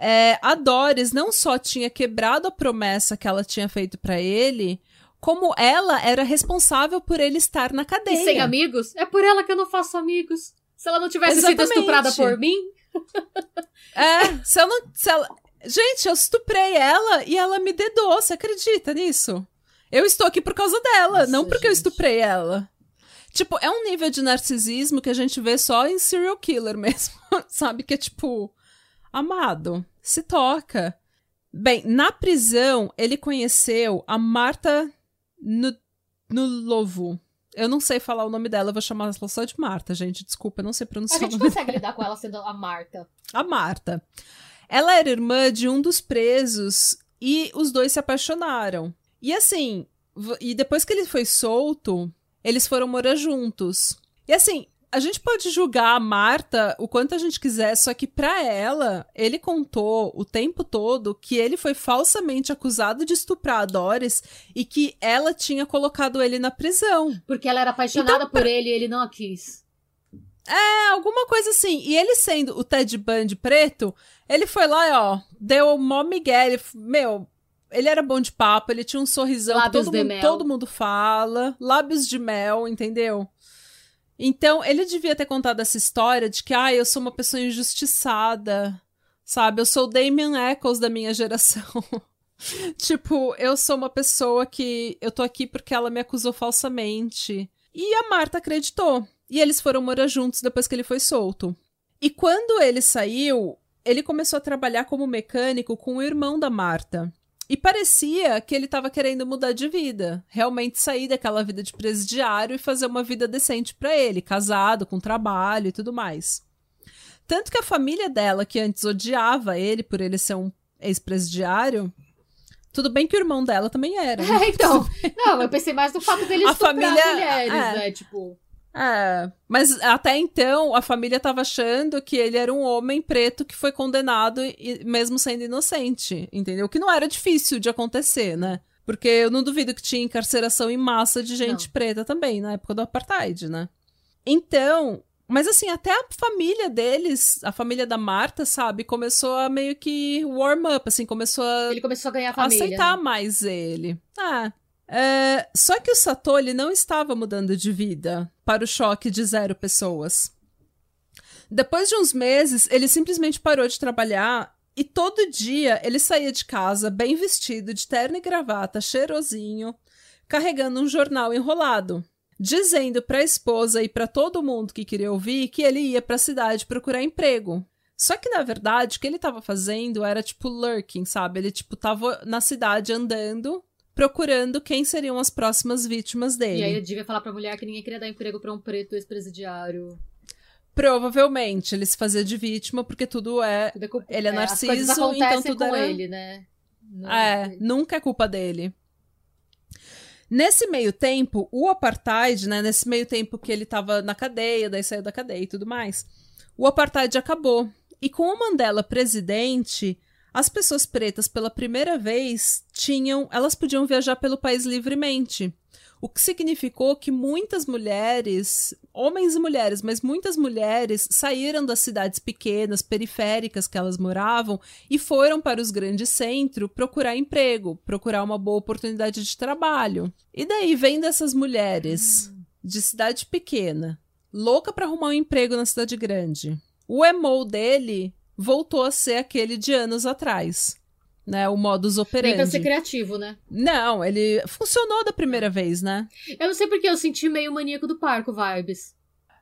é, a Doris não só tinha quebrado a promessa que ela tinha feito para ele, como ela era responsável por ele estar na cadeia. E sem amigos? É por ela que eu não faço amigos. Se ela não tivesse Exatamente. sido estuprada por mim. É, se não. Se ela... Gente, eu estuprei ela e ela me dedou. Você acredita nisso? Eu estou aqui por causa dela, Nossa, não porque eu gente. estuprei ela. Tipo, é um nível de narcisismo que a gente vê só em serial killer mesmo. Sabe? Que é tipo. Amado, se toca. Bem, na prisão, ele conheceu a Marta no, no Lovo. Eu não sei falar o nome dela, eu vou chamar ela só de Marta, gente. Desculpa, eu não sei A pronunciar o gente consegue lidar com ela sendo a Marta. a Marta. Ela era irmã de um dos presos e os dois se apaixonaram. E assim, e depois que ele foi solto, eles foram morar juntos. E assim, a gente pode julgar a Marta o quanto a gente quiser, só que pra ela, ele contou o tempo todo que ele foi falsamente acusado de estuprar a Doris e que ela tinha colocado ele na prisão. Porque ela era apaixonada Então, por ele e ele não a quis. É, alguma coisa assim. E ele sendo o Ted Bundy preto, ele foi lá ó, deu o mó migué. Ele, meu, ele era bom de papo, ele tinha um sorrisão que Lábios todo de mundo, mel. todo mundo fala. Lábios de mel, entendeu? Então, ele devia ter contado essa história de que, ah, eu sou uma pessoa injustiçada, sabe? Eu sou o Damien Eccles da minha geração. tipo, eu sou uma pessoa que eu tô aqui porque ela me acusou falsamente. E a Marta acreditou. E eles foram morar juntos depois que ele foi solto. E quando ele saiu, ele começou a trabalhar como mecânico com o irmão da Marta. E parecia que ele estava querendo mudar de vida, realmente sair daquela vida de presidiário e fazer uma vida decente para ele, casado, com trabalho e tudo mais. Tanto que a família dela, que antes odiava ele por ele ser um ex-presidiário, tudo bem que o irmão dela também era. né? É, então. Não, eu pensei mais no fato dele A estuprar família- mulheres, é. né? Tipo. É, mas até então a família tava achando que ele era um homem preto que foi condenado e, mesmo sendo inocente, entendeu? Que não era difícil de acontecer, né? Porque eu não duvido que tinha encarceração em massa de gente Não. preta também, na época do apartheid, né? Então, mas assim, até a família deles, a família da Marta, sabe, começou a meio que warm up, assim, começou a Ele começou a ganhar família. aceitar né? mais ele. Ah, é, só que o Satoli não estava mudando de vida para o choque de zero pessoas. Depois de uns meses, ele simplesmente parou de trabalhar e todo dia ele saía de casa bem vestido, de terno e gravata, cheirosinho, carregando um jornal enrolado, dizendo para a esposa e para todo mundo que queria ouvir que ele ia para a cidade procurar emprego. Só que na verdade, o que ele tava fazendo era tipo lurking, sabe? Ele tipo tava na cidade andando, procurando quem seriam as próximas vítimas dele. E aí ele devia falar pra mulher que ninguém queria dar emprego pra um preto ex-presidiário. Provavelmente ele se fazia de vítima porque tudo é Tudo é culpa- Ele é coisas narciso, então tudo com era- ele, né? Não- É, nunca é culpa dele. Nesse meio tempo, o apartheid, né, nesse meio tempo que ele tava na cadeia, daí saiu da cadeia e tudo mais, o apartheid acabou. E com o Mandela presidente, as pessoas pretas pela primeira vez tinham, elas podiam viajar pelo país livremente. O que significou que muitas mulheres, homens e mulheres, mas muitas mulheres saíram das cidades pequenas, periféricas que elas moravam e foram para os grandes centros procurar emprego, procurar uma boa oportunidade de trabalho. E daí vem dessas mulheres de cidade pequena, louca para arrumar um emprego na cidade grande. O emo dele voltou a ser aquele de anos atrás, né? O modus Nem pra ser operandi. criativo, né? Não, ele funcionou da primeira vez, né? Eu não sei porque eu senti meio maníaco do parco vibes.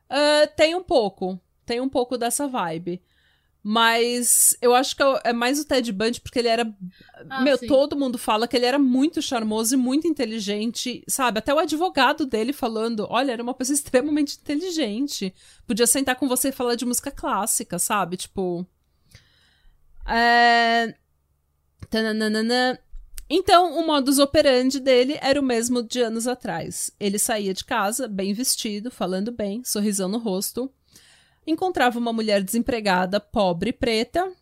Ah, tem um pouco. Tem um pouco dessa vibe. Mas eu acho que é mais o Ted Bundy, porque ele era. Ah, meu, sim. todo mundo fala que ele era muito charmoso e muito inteligente, sabe? Até o advogado dele falando: olha, era uma pessoa extremamente inteligente. Podia sentar com você e falar de música clássica, sabe? Tipo. É. Tananana. Então, o modus operandi dele era o mesmo de anos atrás. Ele saía de casa, bem vestido, falando bem, sorrisão no rosto, encontrava uma mulher desempregada, pobre e preta,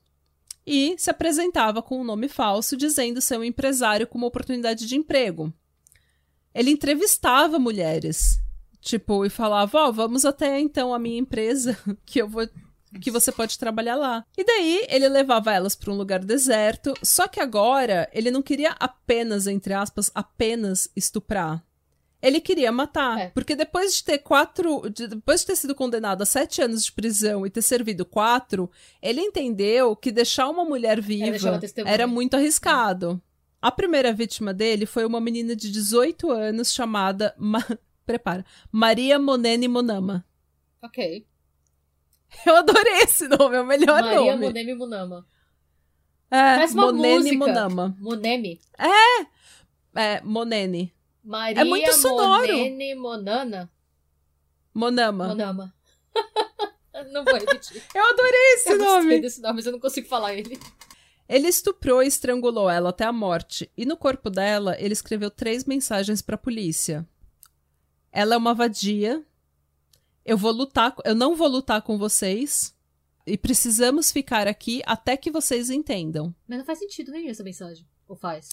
e se apresentava com um nome falso, dizendo ser um empresário com uma oportunidade de emprego. Ele entrevistava mulheres, tipo, e falava: Ó, vamos até então a minha empresa, que eu vou que você pode trabalhar lá. E daí ele levava elas para um lugar deserto, só que agora ele não queria apenas, entre aspas, apenas estuprar. Ele queria matar. É. Porque depois de ter quatro. de- depois de ter sido condenado a sete anos de prisão e ter servido quatro, ele entendeu que deixar uma mulher viva era muito arriscado. A primeira vítima dele foi uma menina de 18 anos chamada. Ma- Prepara. Maria Monene Monama. Ok. Eu adorei esse nome, é o melhor Maria nome. Monemi Munama. É, Parece uma Monene música. Monama. Monemi. É, Monene. Maria É muito sonoro. Monene Monana. Monama. Monama. não vou repetir. Eu adorei esse eu nome. desse nome, mas eu não consigo falar ele. Ele estuprou e estrangulou ela até a morte, e no corpo dela ele escreveu três mensagens pra polícia. Ela é uma vadia. Eu vou lutar, eu não vou lutar com vocês. E precisamos ficar aqui até que vocês entendam. Mas não faz sentido nenhum essa mensagem. Ou faz?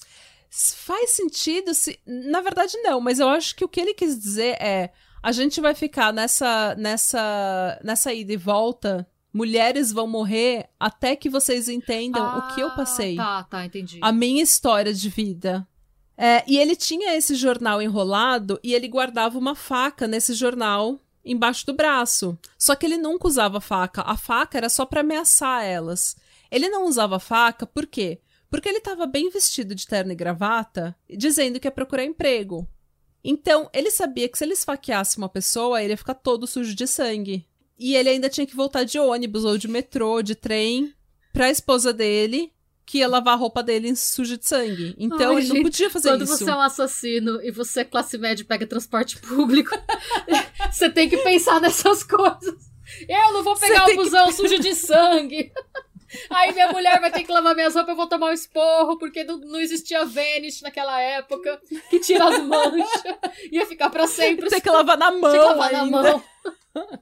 Faz sentido se. Na verdade, não, mas eu acho que o que ele quis dizer é: a gente vai ficar nessa, nessa, nessa ida e volta. Mulheres vão morrer até que vocês entendam o que eu Ah, passei. Tá, tá, entendi. a minha história de vida. É, e ele tinha esse jornal enrolado e ele guardava uma faca nesse jornal embaixo do braço. Só que ele nunca usava faca. A faca era só pra ameaçar elas. Ele não usava faca por quê? Porque ele estava bem vestido de terno e gravata, dizendo que ia procurar emprego. Então, ele sabia que se ele esfaqueasse uma pessoa, ele ia ficar todo sujo de sangue. E ele ainda tinha que voltar de ônibus ou de metrô, de trem, pra esposa dele, que ia lavar a roupa dele suja de sangue. Então, Ai, ele não gente, podia fazer Quando isso. você é um assassino e você é classe média e pega transporte público, você tem que pensar nessas coisas. Eu não vou pegar o tem que- busão sujo de sangue. Aí minha mulher vai ter que lavar minhas roupas, eu vou tomar um esporro, porque não, não existia Vanish naquela época, que tira as manchas. Ia ficar pra sempre. Tem que lavar na mão Tinha que lavar na ainda. mão.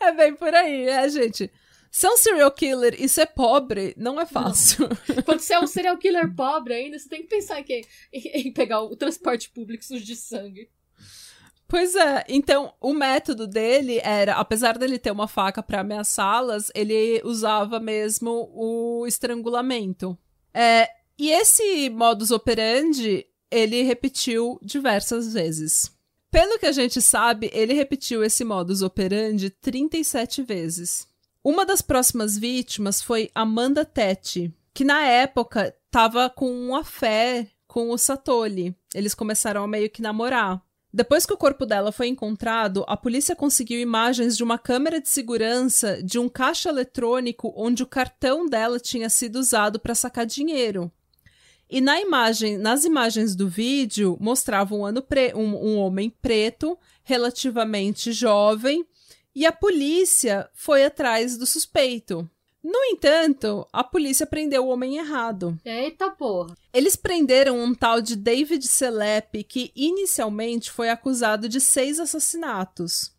É bem por aí, é, gente. Ser um serial killer e ser pobre não é fácil. Quando você é um serial killer pobre ainda, você tem que pensar em, em, em pegar o transporte público sujo de sangue. Pois é, então o método dele era, apesar dele ter uma faca pra ameaçá-las, ele usava mesmo o estrangulamento. É, e esse modus operandi ele repetiu diversas vezes. Pelo que a gente sabe, ele repetiu esse modus operandi 37 vezes. Uma das próximas vítimas foi Amanda Tete, que na época tava com um afé com o Satoli. Eles começaram a meio que namorar. Depois que o corpo dela foi encontrado, a polícia conseguiu imagens de uma câmera de segurança de um caixa eletrônico onde o cartão dela tinha sido usado para sacar dinheiro. E na imagem, nas imagens do vídeo, mostrava um, um- um homem preto, relativamente jovem, e a polícia foi atrás do suspeito. No entanto, a polícia prendeu o homem errado. Eita porra. Eles prenderam um tal de David Selep, que inicialmente foi acusado de seis assassinatos,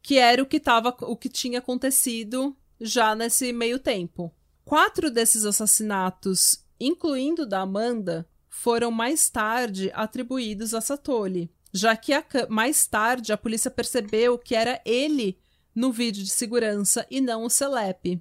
que era o que, tava, o que tinha acontecido já nesse meio tempo. Quatro desses assassinatos, incluindo o da Amanda, foram mais tarde atribuídos a Satoli, já que a mais tarde a polícia percebeu que era ele no vídeo de segurança e não o Selep.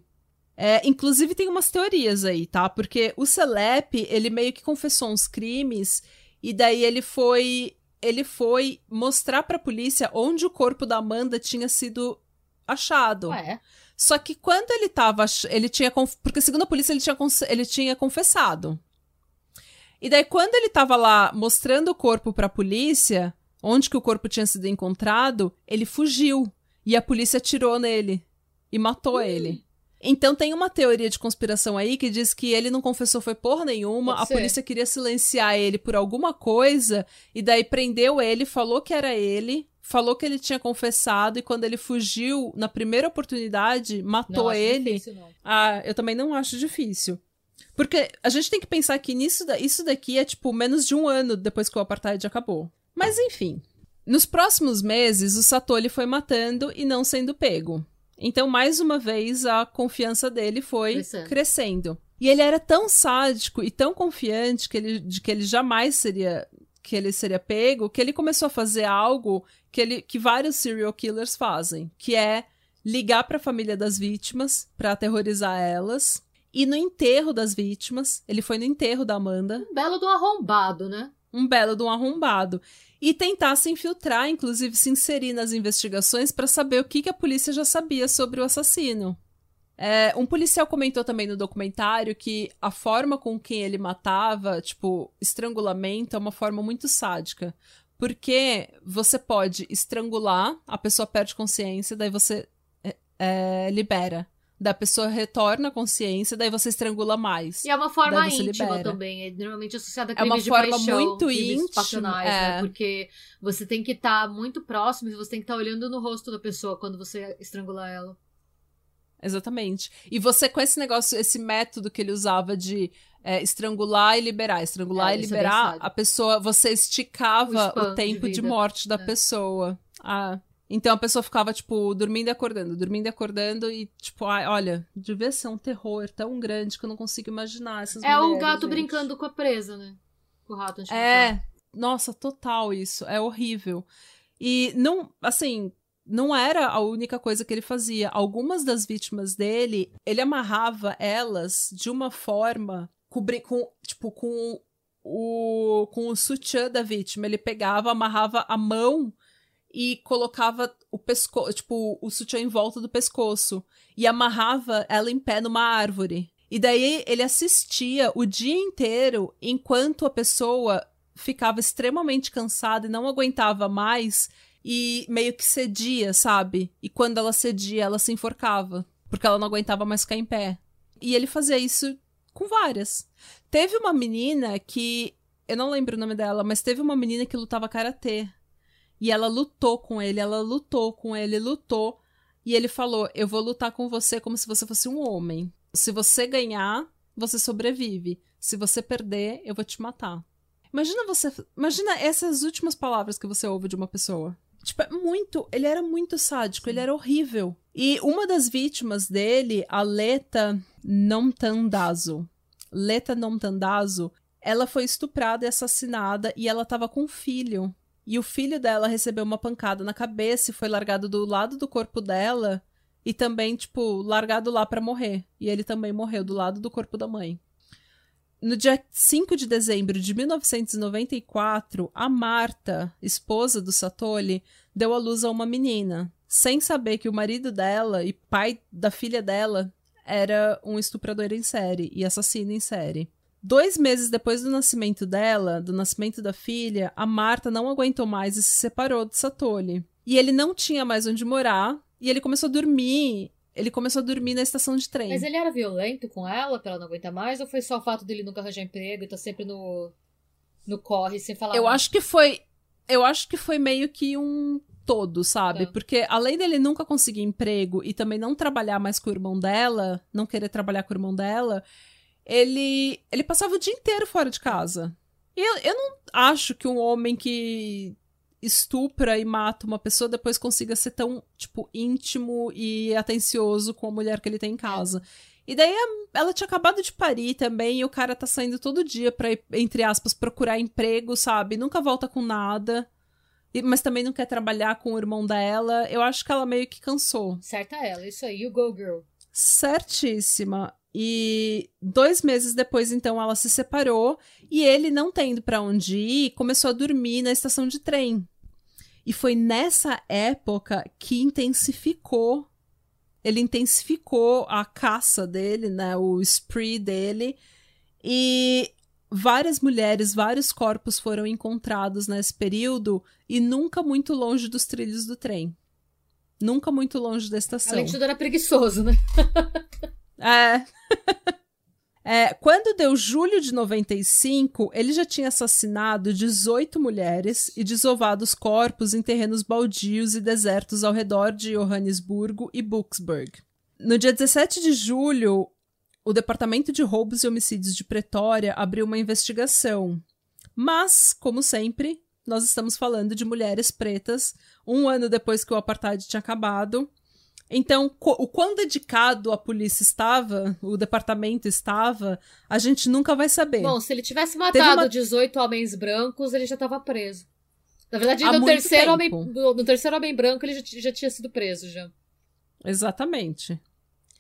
É, inclusive tem umas teorias aí, tá? Porque o Celep, ele meio que confessou uns crimes e daí ele foi ele foi mostrar pra polícia onde o corpo da Amanda tinha sido achado. Ué. Só que quando ele tava, ele tinha porque segundo a polícia ele tinha ele tinha confessado. E daí quando ele tava lá mostrando o corpo pra polícia, onde que o corpo tinha sido encontrado, ele fugiu e a polícia atirou nele e matou ele. Então tem uma teoria de conspiração aí que diz que ele não confessou foi porra nenhuma, Pode a ser. polícia queria silenciar ele por alguma coisa e daí prendeu ele, falou que era ele, falou que ele tinha confessado e quando ele fugiu na primeira oportunidade, matou Não, ele. difícil, não. Ah, eu também não acho difícil. Porque a gente tem que pensar que nisso da- isso daqui é tipo menos de um ano depois que o apartheid acabou. Mas enfim. Nos próximos meses, o Satoli foi matando e não sendo pego. Então, mais uma vez, a confiança dele foi Crescendo. crescendo. E ele era tão sádico e tão confiante que ele, de que ele jamais seria que ele seria pego, que ele começou a fazer algo que, ele, que vários serial killers fazem, que é ligar para a família das vítimas para aterrorizar elas. E no enterro das vítimas, ele foi no enterro da Amanda. Um belo do arrombado, né? Um belo um arrombado. E tentar se infiltrar, inclusive se inserir nas investigações para saber o que, que a polícia já sabia sobre o assassino. É, um policial comentou também no documentário que a forma com que ele matava, tipo, estrangulamento, é uma forma muito sádica. Porque você pode estrangular, a pessoa perde consciência, daí você é, é, libera. Da pessoa retorna a consciência, daí você estrangula mais. E é uma forma íntima libera. também. É normalmente associada a crimes é uma de forma paixão, muito íntima, né? é. né? Porque você tem que estar tá muito próximo e você tem que estar tá olhando no rosto da pessoa quando você estrangular ela. Exatamente. E você, com esse negócio, esse método que ele usava de é, estrangular e liberar, estrangular é, e é liberar, a pessoa, você esticava o, o tempo de, de, morte da é. pessoa. Ah, então a pessoa ficava, tipo, dormindo e acordando, dormindo e acordando, e, tipo, ai, olha, devia ser um terror tão grande que eu não consigo imaginar essas É mulheres, o gato gente. brincando com a presa, né? Com o rato É, nossa, total isso. É horrível. E não, assim, não era a única coisa que ele fazia. Algumas das vítimas dele, ele amarrava elas de uma forma cobrir com, tipo, com o com o sutiã da vítima. Ele pegava, amarrava a mão e colocava o pescoço, tipo, o sutiã em volta do pescoço e amarrava ela em pé numa árvore. E daí ele assistia o dia inteiro enquanto a pessoa ficava extremamente cansada e não aguentava mais e meio que cedia, sabe? E quando ela cedia, ela se enforcava, porque ela não aguentava mais ficar em pé. E ele fazia isso com várias. Teve uma menina que. Eu não lembro o nome dela, mas teve uma menina que lutava karatê. E ela lutou com ele, ela lutou com ele, lutou. E ele falou: Eu vou lutar com você como se você fosse um homem. Se você ganhar, você sobrevive. Se você perder, eu vou te matar. Imagina você. Imagina essas últimas palavras que você ouve de uma pessoa. Tipo, é muito. Ele era muito sádico, ele era horrível. E uma das vítimas dele, a Leta Nomtandazo. Leta Nomtandazo, ela foi estuprada e assassinada e ela tava com um filho. E o filho dela recebeu uma pancada na cabeça e foi largado do lado do corpo dela e também, tipo, largado lá para morrer. E ele também morreu do lado do corpo da mãe. No dia 5 de dezembro de 1994, a Marta, esposa do Satoli, deu à luz a uma menina, sem saber que o marido dela e pai da filha dela era um estuprador em série e assassino em série. Dois meses depois do nascimento dela, do nascimento da filha, a Marta não aguentou mais e se separou de Satoli. E ele não tinha mais onde morar, e ele começou a dormir ele começou a dormir na estação de trem. Mas ele era violento com ela pra ela não aguentar mais? Ou foi só o fato dele nunca arranjar emprego e tá sempre no, no corre sem falar Eu acho que foi. Eu acho que foi meio que um todo, sabe? Tá. Porque além dele nunca conseguir emprego e também não trabalhar mais com o irmão dela, não querer trabalhar com o irmão dela, ele, ele passava o dia inteiro fora de casa. E eu, eu não acho que um homem que estupra e mata uma pessoa depois consiga ser tão, tipo, íntimo e atencioso com a mulher que ele tem em casa. E daí ela tinha acabado de parir também e o cara tá saindo todo dia pra, entre aspas, procurar emprego, sabe? Nunca volta com nada. Mas também não quer trabalhar com o irmão dela. Eu acho que ela meio que cansou. Certa ela, isso aí, you go girl. Certíssima. E dois meses depois, então, ela se separou e ele, não tendo para onde ir, começou a dormir na estação de trem. E foi nessa época que intensificou. Ele intensificou a caça dele, né? O spree dele. E várias mulheres, vários corpos foram encontrados nesse período e nunca muito longe dos trilhos do trem. Nunca muito longe da estação. Além de tudo, era preguiçoso, né? É. é. Quando deu julho de 95, ele já tinha assassinado 18 mulheres e desovado os corpos em terrenos baldios e desertos ao redor de Johannesburgo e Buxburg. No dia 17 de julho, o Departamento de Roubos e Homicídios de Pretória abriu uma investigação. Mas, como sempre, nós estamos falando de mulheres pretas, um ano depois que o apartheid tinha acabado, então, o quão dedicado a polícia estava, o departamento estava, a gente nunca vai saber. Bom, se ele tivesse matado uma... 18 homens brancos, ele já estava preso. Na verdade, no terceiro, homem, no terceiro homem branco, ele já, já tinha sido preso já. Exatamente.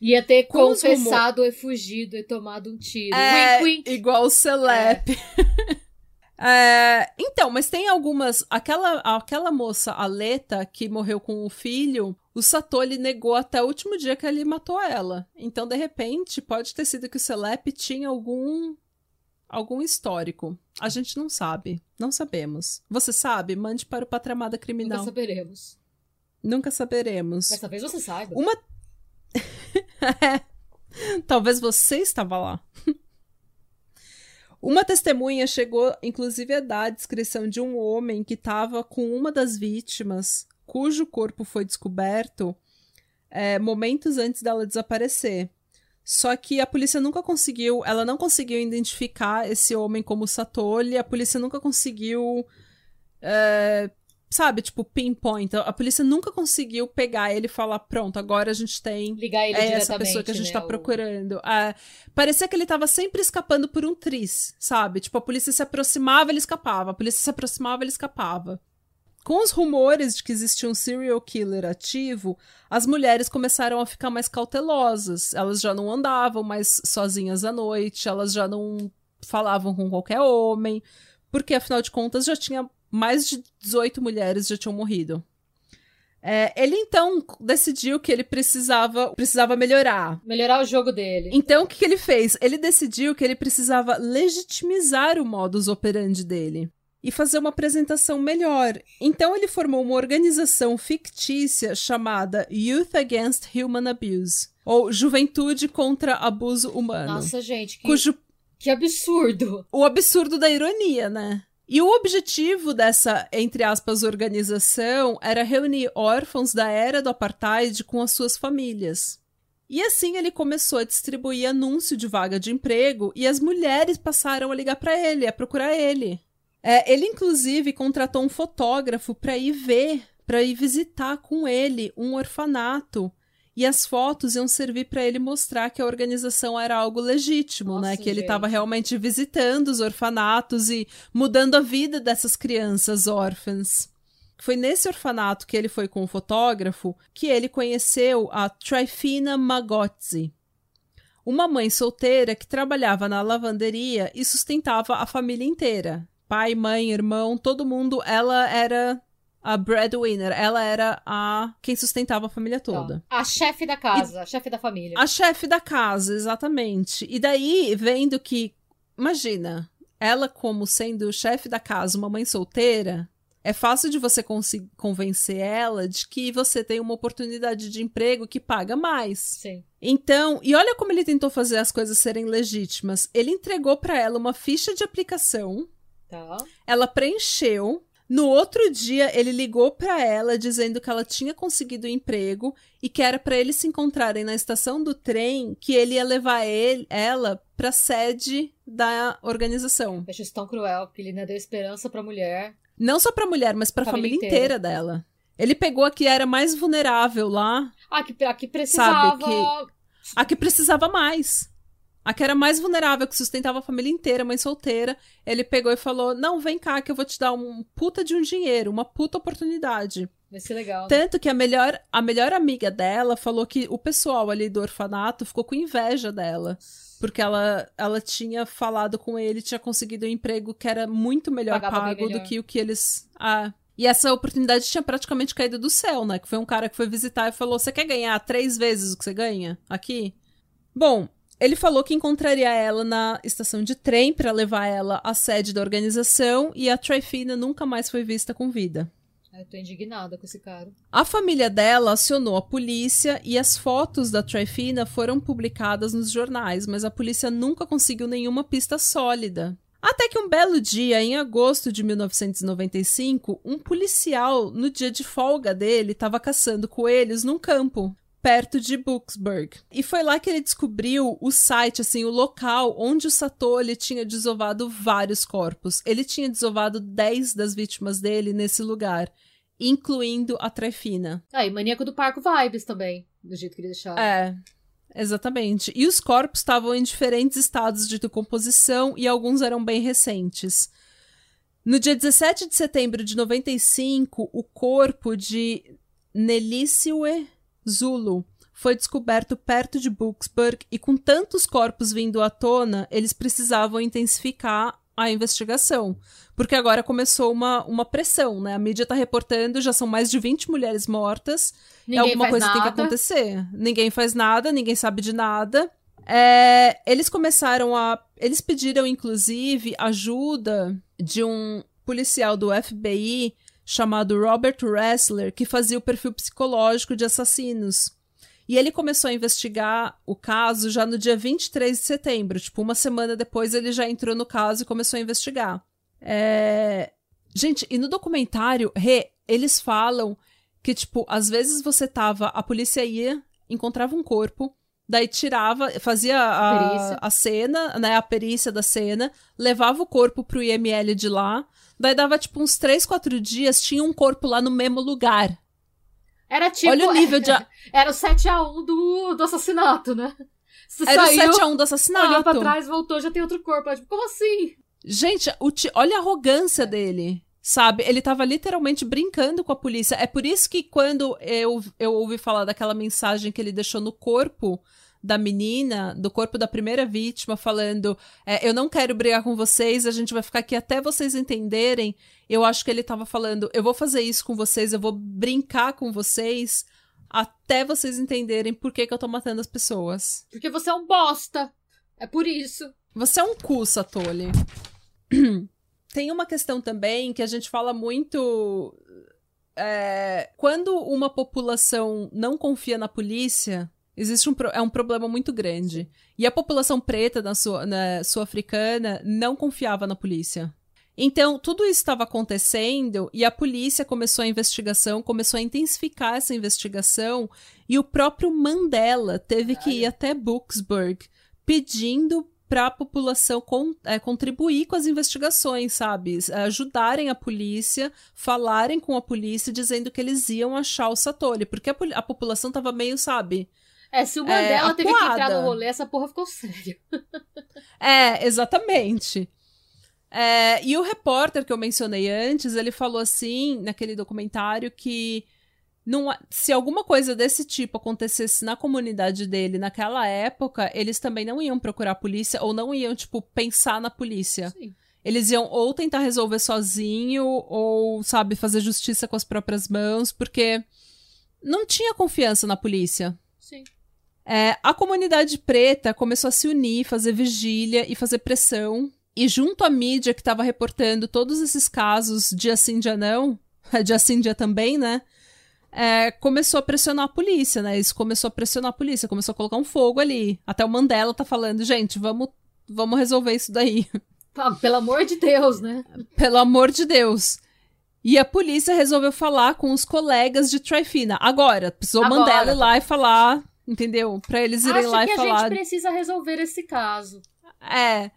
Ia ter Com confessado e fugido e tomado um tiro. É, wink, wink. Igual o Celep. É. é, então, mas tem algumas. Aquela, aquela moça, a Leta, que morreu com o filho, o Satoshi negou até o último dia que ele matou ela. Então, de repente, pode ter sido que o Celep tinha algum algum histórico. A gente não sabe. Não sabemos. Você sabe? Mande para o Patramada Criminal. Nunca saberemos. Nunca saberemos. Dessa vez você saiba. Uma. é. Talvez você estava lá. Uma testemunha chegou, inclusive, a dar a descrição de um homem que estava com uma das vítimas, cujo corpo foi descoberto é, momentos antes dela desaparecer. Só que a polícia nunca conseguiu, ela não conseguiu identificar esse homem como Satoli, a polícia nunca conseguiu, é, sabe, tipo, pinpoint. A polícia nunca conseguiu pegar ele e falar, pronto, agora a gente tem Ligar ele é essa pessoa que a gente né, tá procurando. O... É, parecia que ele tava sempre escapando por um tris, sabe? Tipo, a polícia se aproximava, ele escapava, a polícia se aproximava, ele escapava. Com os rumores de que existia um serial killer ativo, as mulheres começaram a ficar mais cautelosas. Elas já não andavam mais sozinhas à noite, elas já não falavam com qualquer homem, porque afinal de contas já tinha mais de 18 mulheres já tinham morrido. É, ele então decidiu que ele precisava, precisava melhorar. Melhorar o jogo dele. Então o que, que ele fez? Ele decidiu que ele precisava legitimizar o modus operandi dele e fazer uma apresentação melhor. Então ele formou uma organização fictícia chamada Youth Against Human Abuse, ou Juventude contra Abuso Humano. Nossa, gente, que, cujo... que absurdo! O absurdo da ironia, né? E o objetivo dessa, entre aspas, organização era reunir órfãos da era do apartheid com as suas famílias. E assim ele começou a distribuir anúncio de vaga de emprego e as mulheres passaram a ligar para ele, a procurar ele. É, ele, inclusive, contratou um fotógrafo para ir ver, para ir visitar com ele um orfanato. E as fotos iam servir para ele mostrar que a organização era algo legítimo, né? Nossa, né? Que gente. ele estava realmente visitando os orfanatos e mudando a vida dessas crianças órfãs. Foi nesse orfanato que ele foi com o fotógrafo que ele conheceu a Trifina Magotzi, uma mãe solteira que trabalhava na lavanderia e sustentava a família inteira pai, mãe, irmão, todo mundo, ela era a breadwinner, ela era a quem sustentava a família toda. A chefe da casa, e... a chefe da família. A chefe da casa, exatamente. E daí, vendo que, imagina, ela como sendo chefe da casa, uma mãe solteira, é fácil de você convencer ela de que você tem uma oportunidade de emprego que paga mais. Sim. Então, e olha como ele tentou fazer as coisas serem legítimas. Ele entregou para ela uma ficha de aplicação Tá. Ela preencheu. No outro dia, ele ligou para ela dizendo que ela tinha conseguido um emprego e que era para eles se encontrarem na estação do trem, que ele ia levar ele, ela para sede da organização. Eu acho isso tão cruel, porque ele ainda deu esperança para mulher. Não só para mulher, mas para a família, família inteira. inteira dela. Ele pegou a que era mais vulnerável lá. Ah, que, a que precisava. Sabe, que, a que precisava mais. A que era mais vulnerável, que sustentava a família inteira, mãe solteira, ele pegou e falou: Não, vem cá que eu vou te dar um puta de um dinheiro, uma puta oportunidade. Vai ser legal. Tanto que a melhor, a melhor amiga dela falou que o pessoal ali do orfanato ficou com inveja dela. Porque ela, ela tinha falado com ele, tinha conseguido um emprego que era muito melhor Pagava pago melhor. do que o que eles. Ah, e essa oportunidade tinha praticamente caído do céu, né? Que foi um cara que foi visitar e falou: Você quer ganhar três vezes o que você ganha aqui? Bom, ele falou que encontraria ela na estação de trem para levar ela à sede da organização e a Trifina nunca mais foi vista com vida. Eu tô indignada com esse cara. A família dela acionou a polícia e as fotos da Trifina foram publicadas nos jornais, mas a polícia nunca conseguiu nenhuma pista sólida. Até que um belo dia, em agosto de 1995, um policial, no dia de folga dele, estava caçando coelhos num campo perto de Booksburg. E foi lá que ele descobriu o site, assim, o local onde o Satoshi tinha desovado vários corpos. Ele tinha desovado 10 das vítimas dele nesse lugar, incluindo a Trefina. Ah, e Maníaco do Parco Vibes também, do jeito que ele deixava. É. Exatamente. E os corpos estavam em diferentes estados de decomposição e alguns eram bem recentes. No dia 17 de setembro de 95, o corpo de Neliciwe Zulu foi descoberto perto de Booksburg e com tantos corpos vindo à tona, eles precisavam intensificar a investigação. Porque agora começou uma, uma pressão, né? A mídia tá reportando, já são mais de 20 mulheres mortas. É Ninguém alguma faz coisa tem que nada. acontecer. Ninguém faz nada, ninguém sabe de nada. É, eles começaram a. Eles pediram, inclusive, ajuda de um policial do FBI chamado Robert Ressler, que fazia o perfil psicológico de assassinos. E ele começou a investigar o caso já no dia 23 de setembro. Tipo, uma semana depois ele já entrou no caso e começou a investigar. É... Gente, e no documentário, Rê, eles falam que, tipo, às vezes você tava. A polícia ia, encontrava um corpo, daí tirava, fazia a, a cena, né? A perícia da cena, levava o corpo pro IML de lá. Daí dava, tipo, uns 3, 4 dias, tinha um corpo lá no mesmo lugar. Era tipo. Olha o nível de. Era o 7x1 do, do assassinato, né? Você Era saiu, o 7x1 do olhou assassinato. pra trás, voltou, já tem outro corpo. Eu, tipo, como assim? Gente, ti- olha a arrogância dele. Sabe? Ele tava literalmente brincando com a polícia. É por isso que quando eu, eu ouvi falar daquela mensagem que ele deixou no corpo da menina, do corpo da primeira vítima, falando: é, Eu não quero brigar com vocês, a gente vai ficar aqui até vocês entenderem. Eu acho que ele tava falando: Eu vou fazer isso com vocês, eu vou brincar com vocês até vocês entenderem por que, que eu tô matando as pessoas. Porque você é um bosta. É por isso. Você é um cu, Satoli. Tem uma questão também que a gente fala muito. é, quando uma população não confia na polícia, existe um, é um problema muito grande. E a população preta na sul-africana não confiava na polícia. Então, tudo isso estava acontecendo e a polícia começou a investigação, começou a intensificar essa investigação, e o próprio Mandela teve que ir até Booksburg pedindo para a população con- é, contribuir com as investigações, sabe? Ajudarem a polícia, falarem com a polícia, dizendo que eles iam achar o Satoli, porque a, a população tava meio, sabe? É, se o Mandela teve que entrar no rolê, essa porra ficou séria. É, exatamente. É, e o repórter que eu mencionei antes, ele falou assim, naquele documentário, que não, se alguma coisa desse tipo acontecesse na comunidade dele naquela época, eles também não iam procurar a polícia ou não iam, tipo, pensar na polícia. Sim. Eles iam ou tentar resolver sozinho ou, sabe, fazer justiça com as próprias mãos, porque não tinha confiança na polícia. Sim. É, a comunidade preta começou a se unir, fazer vigília e fazer pressão. E junto à mídia que estava reportando todos esses casos, dia sim, dia não, dia sim, dia também, né? é, começou a pressionar a polícia, né? Isso começou a pressionar a polícia, começou a colocar um fogo ali. Até o Mandela tá falando, gente, vamos, vamos resolver isso daí. Ah, pelo amor de Deus, né? Pelo amor de Deus. E a polícia resolveu falar com os colegas de Trifina. Agora, precisou Agora. Mandela ir lá e falar, entendeu? Pra eles irem Acho lá que e a falar. gente precisa resolver esse caso. É.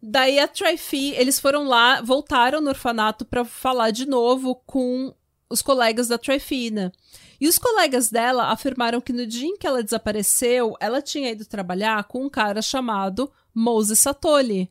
Daí a Trifi, eles foram lá, voltaram no orfanato pra falar de novo com os colegas da Trifina. E os colegas dela afirmaram que no dia em que ela desapareceu, ela tinha ido trabalhar com um cara chamado Moses Satoli.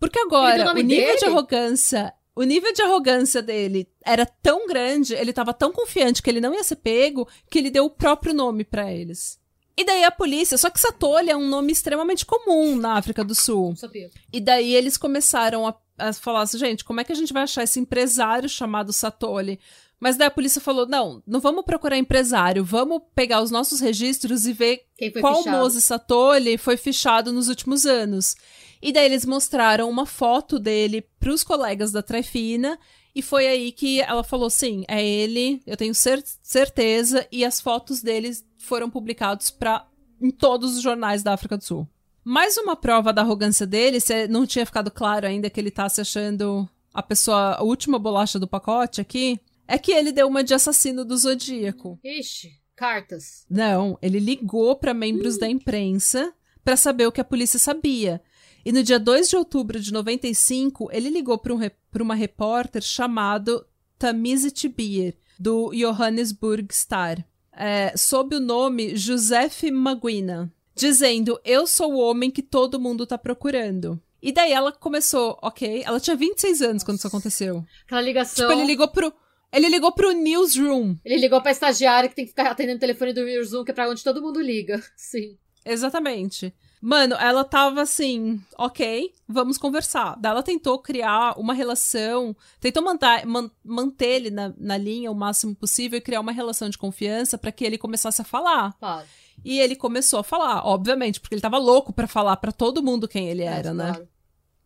Porque agora o nível dele? de arrogância, o nível de arrogância dele era tão grande, ele tava tão confiante que ele não ia ser pego, que ele deu o próprio nome pra eles. E daí a polícia, só que Satoli é um nome extremamente comum na África do Sul. Sabia. E daí eles começaram a, a falar assim, gente, como é que a gente vai achar esse empresário chamado Satoli? Mas daí a polícia falou, não, não vamos procurar empresário, vamos pegar os nossos registros e ver qual fichado? Moses Satoli foi fichado nos últimos anos. E daí eles mostraram uma foto dele pros colegas da Trifina, e foi aí que ela falou, sim, é ele, eu tenho cer certeza, e as fotos deles foram publicados pra, em todos os jornais da África do Sul. Mais uma prova da arrogância dele, se não tinha ficado claro ainda que ele tá se achando a pessoa, a última bolacha do pacote aqui, é que ele deu uma de assassino do Zodíaco. Ixi, cartas. Não, ele ligou para membros da imprensa para saber o que a polícia sabia. E no dia 2 de outubro de 95, ele ligou para um, uma repórter chamado Tamise Tibier, do Johannesburg Star, é, sob o nome Joseph Maguina, dizendo: Eu sou o homem que todo mundo tá procurando. E daí ela começou, ok, ela tinha 26 anos quando isso aconteceu. Aquela ligação. Tipo, ele ligou pro. Ele ligou pro newsroom. Ele ligou pra estagiária que tem que ficar atendendo o telefone do newsroom, que é pra onde todo mundo liga. Sim. Exatamente. Mano, ela tava assim, ok, vamos conversar. Daí ela tentou criar uma relação, tentou manter, man, manter ele na, na linha o máximo possível e criar uma relação de confiança para que ele começasse a falar. Claro. E ele começou a falar, obviamente, porque ele tava louco para falar para todo mundo quem ele era, É, né? claro.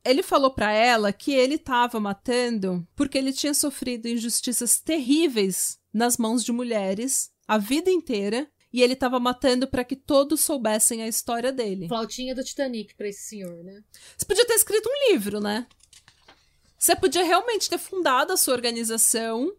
Ele falou pra ela que ele tava matando porque ele tinha sofrido injustiças terríveis nas mãos de mulheres a vida inteira e ele tava matando pra que todos soubessem a história dele. Flautinha do Titanic pra esse senhor, né? Você podia ter escrito um livro, né? Você podia realmente ter fundado a sua organização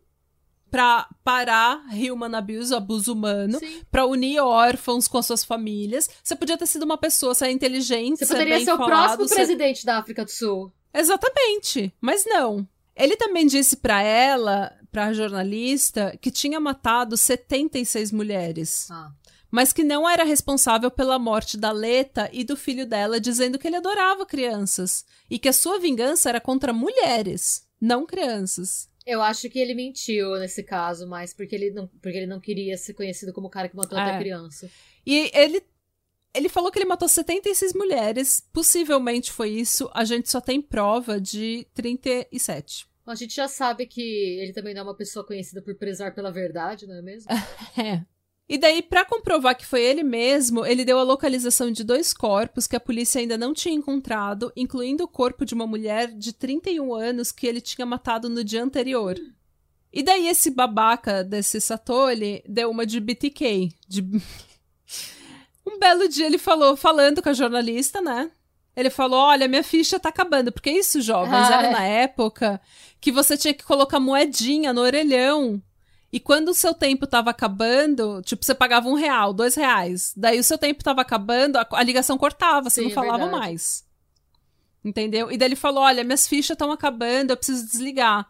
pra parar human abuse, abuso humano, pra unir órfãos com as suas famílias. Você podia ter sido uma pessoa, ser inteligente, Você ser poderia bem ser o falado, próximo ser- presidente da África do Sul. Exatamente, mas não. Ele também disse pra ela, pra jornalista, que tinha matado 76 mulheres, Ah. mas que não era responsável pela morte da Leta e do filho dela, dizendo que ele adorava crianças e que a sua vingança era contra mulheres, não crianças. Eu acho que ele mentiu nesse caso, mas porque ele não, porque ele não queria ser conhecido como o cara que matou É. até criança. E ele ele falou que ele matou 76 mulheres, possivelmente foi isso. A gente só tem prova de 37. A gente já sabe que ele também não é uma pessoa conhecida por prezar pela verdade, não é mesmo? É. E daí, pra comprovar que foi ele mesmo, ele deu a localização de dois corpos que a polícia ainda não tinha encontrado, incluindo o corpo de uma mulher de 31 anos que ele tinha matado no dia anterior. E daí esse babaca desse Satoli deu uma de BTK. De... um belo dia ele falou, falando com a jornalista, né? Ele falou: Olha, minha ficha tá acabando. Porque isso, jovens, Ah, era é. na época que você tinha que colocar moedinha no orelhão. E quando o seu tempo tava acabando, tipo, você pagava um real, dois reais. Daí o seu tempo tava acabando, a, a ligação cortava, você Sim, não é falava verdade. mais. Entendeu? E daí ele falou: Olha, minhas fichas estão acabando, eu preciso desligar.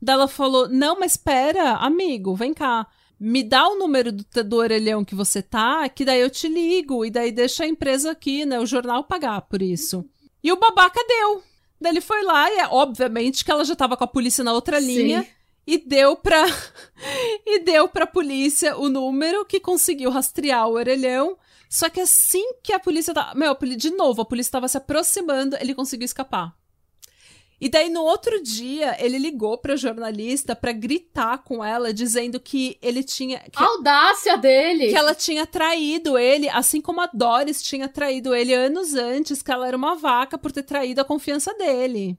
Daí ela falou: Não, mas espera, amigo, vem cá. Me dá o número do, do orelhão que você tá, que daí eu te ligo. E daí deixa a empresa aqui, né? O jornal pagar por isso. E o babaca deu. Daí ele foi lá e, é, obviamente, que ela já tava com a polícia na outra linha Sim. e deu pra e deu pra polícia o número que conseguiu rastrear o orelhão. Só que assim que a polícia tá, meu, de novo, a polícia tava se aproximando, ele conseguiu escapar. E daí no outro dia, ele ligou pra jornalista pra gritar com ela dizendo que ele tinha que, A audácia dele! que ela tinha traído ele, assim como a Doris tinha traído ele anos antes, que ela era uma vaca por ter traído a confiança dele.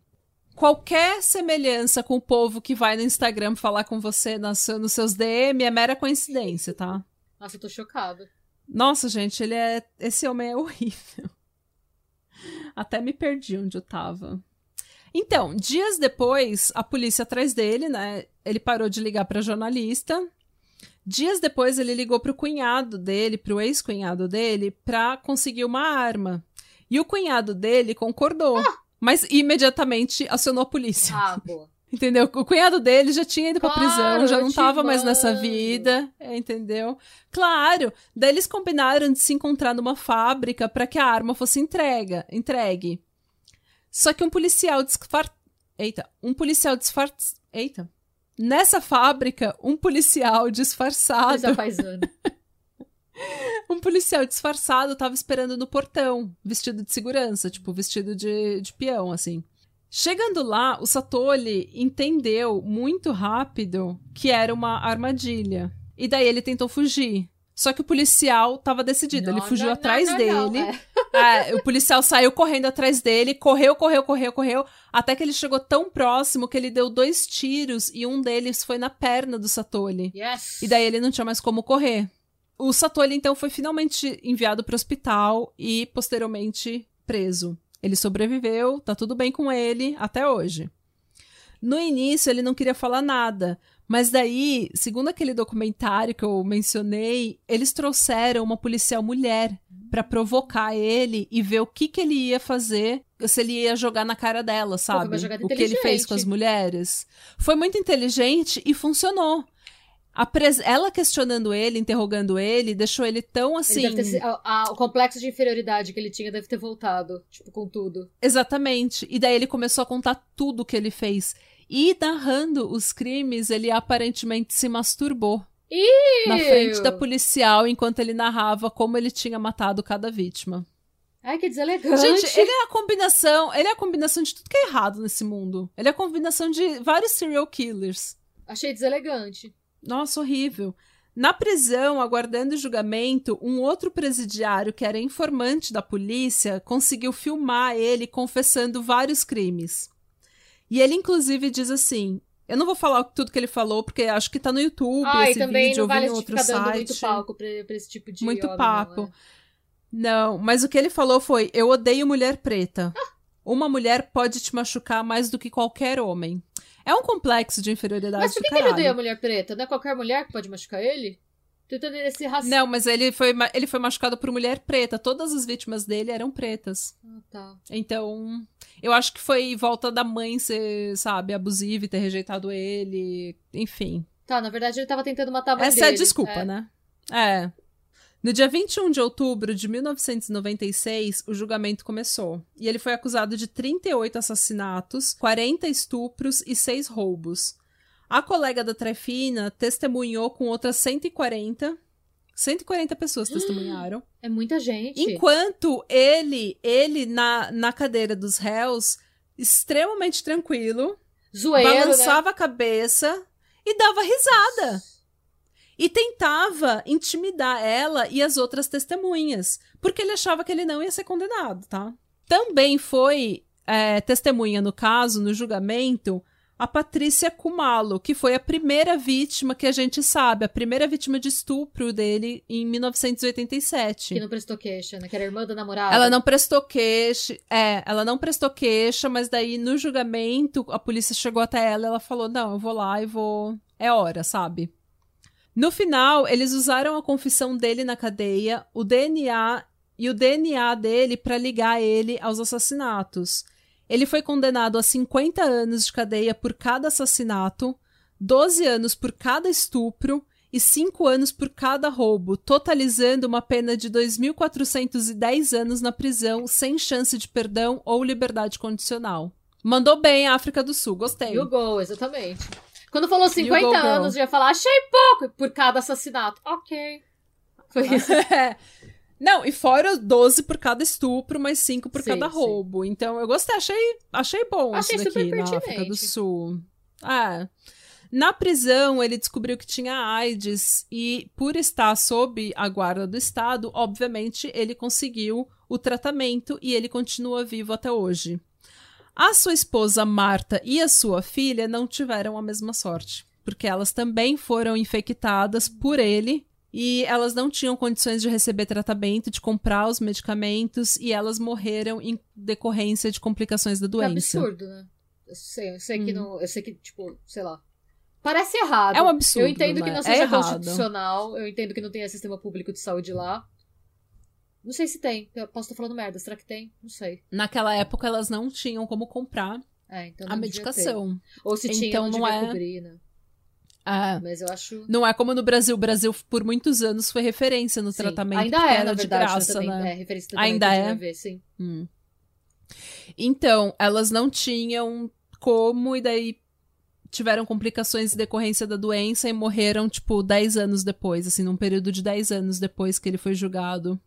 Qualquer semelhança com o povo que vai no Instagram falar com você nas- nos seus DM é mera coincidência, tá? Nossa, eu tô chocada. Nossa, gente, ele é. Esse homem é horrível. Até me perdi onde eu tava. Então, dias depois, a polícia atrás dele, né? Ele parou de ligar pra jornalista. Dias depois, ele ligou pro cunhado dele, pro ex-cunhado dele, pra conseguir uma arma. E o cunhado dele concordou. Mas imediatamente acionou a polícia. Ah, boa. Entendeu? O cunhado dele já tinha ido pra Claro, prisão, já não tava mais nessa vida, é, entendeu? Claro. Daí eles combinaram de se encontrar numa fábrica pra que a arma fosse entrega, entregue. Só que um policial disfar... Eita, um policial disfar... Eita. Nessa fábrica, um policial disfarçado, Coisa paisana. um policial disfarçado tava esperando no portão, vestido de segurança, tipo, vestido de, de peão, assim. Chegando lá, o Satoli entendeu muito rápido que era uma armadilha. E daí ele tentou fugir. Só que o policial tava decidido, ele Não, fugiu não, atrás não, dele. é. É, o policial saiu correndo atrás dele, correu, correu, correu, correu, até que ele chegou tão próximo que ele deu dois tiros e um deles foi na perna do Satoli. Yes. E daí ele não tinha mais como correr. O Satoli, então, foi finalmente enviado para o hospital e, posteriormente, preso. Ele sobreviveu, tá tudo bem com ele até hoje. No início, ele não queria falar nada, mas daí, segundo aquele documentário que eu mencionei, eles trouxeram uma policial mulher para provocar ele e ver o que, que ele ia fazer, se ele ia jogar na cara dela, sabe? jogada o que ele fez com as mulheres. Foi muito inteligente e funcionou. Pres- Ela questionando ele, interrogando ele, deixou ele tão Ele assim. ter se- a- a- o complexo de inferioridade que ele tinha deve ter voltado, tipo, com tudo. Exatamente. E daí ele começou a contar tudo que ele fez. E narrando os crimes, ele aparentemente se masturbou na frente da policial enquanto ele narrava como ele tinha matado cada vítima. Ai, que deselegante. Gente, ele é a combinação, ele é a combinação de tudo que é errado nesse mundo. Ele é a combinação de vários serial killers. Achei deselegante. Nossa, horrível. Na prisão, aguardando o julgamento, um outro presidiário que era informante da polícia conseguiu filmar ele confessando vários crimes. E ele, inclusive, diz assim: Eu não vou falar tudo que ele falou, porque acho que tá no YouTube Ah, esse e também vídeo, não vale ou outro ficar dando site. muito palco pra, pra esse tipo de Muito papo. Não, é. Não, mas o que ele falou foi: Eu odeio mulher preta. Uma mulher pode te machucar mais do que qualquer homem. É um complexo de inferioridade Mas por que, que ele odeia a mulher preta? Não é qualquer mulher que pode machucar ele? Entendendo esse racismo. Não, mas ele foi, ele foi machucado por mulher preta. Todas as vítimas dele eram pretas. Ah, tá. Então, eu acho que foi volta da mãe ser, sabe, abusiva e ter rejeitado ele. Enfim. Tá, na verdade ele tava tentando matar a mãe Essa é a dele. desculpa, É. né? É. No dia 21 de outubro de 1996, o julgamento começou. E ele foi acusado de 38 assassinatos, 40 estupros e 6 roubos. A colega da Trefina testemunhou com outras 140. 140 pessoas testemunharam. É muita gente. Enquanto ele, ele na, na cadeira dos réus, extremamente tranquilo, Zoeiro, né? balançava a cabeça e dava risada. E tentava intimidar ela e as outras testemunhas, porque ele achava que ele não ia ser condenado, tá? Também foi é, testemunha no caso, no julgamento, a Patrícia Kumalo, que foi a primeira vítima que a gente sabe, a primeira vítima de estupro dele em 1987. Que não prestou queixa, né? Que era irmã da namorada. Ela não prestou queixa. É, ela não prestou queixa, mas daí no julgamento a polícia chegou até ela e ela falou: Não, eu vou lá e vou. É hora, sabe? No final, eles usaram a confissão dele na cadeia, o DNA e o DNA dele para ligar ele aos assassinatos. Ele foi condenado a 50 anos de cadeia por cada assassinato, 12 anos por cada estupro e 5 anos por cada roubo, totalizando uma pena de 2.410 anos na prisão, sem chance de perdão ou liberdade condicional. Mandou bem a África do Sul, gostei. E o gol, exatamente. Quando falou You 50 go, anos, eu ia falar, achei pouco por cada assassinato. Ok. Foi isso. Não, e fora 12 por cada estupro, mais 5 por Sim, cada sim. roubo. Então, eu gostei, achei, achei bom Achei isso daqui super na África do. Sul. É. Na prisão, ele descobriu que tinha AIDS e, por estar sob a guarda do Estado, obviamente, ele conseguiu o tratamento e ele continua vivo até hoje. A sua esposa Marta e a sua filha não tiveram a mesma sorte, porque elas também foram infectadas por ele e elas não tinham condições de receber tratamento, de comprar os medicamentos e elas morreram em decorrência de complicações da Que doença. absurdo, né? Eu sei, eu sei que Hum. não. Eu sei que, tipo, sei lá. Parece errado. É um absurdo, Eu entendo que né? não É seja errado. constitucional. Eu entendo que não tenha sistema público de saúde lá. Não sei se tem. Eu posso estar falando merda. Será que tem? Não sei. Naquela época elas não tinham como comprar É, então a não ter. medicação. Ou se tinha, Então não não devia é- cobrir, né? É. Mas eu acho. Não é como no Brasil. O Brasil, por muitos anos, foi referência no Sim. tratamento. Ainda é, na de verdade, graça, também. né? É, referência Ainda é? HIV, sim. Hum. Então, elas não tinham como, e daí tiveram complicações em decorrência da doença e morreram, tipo, 10 anos depois, assim, num período de 10 anos depois que ele foi julgado.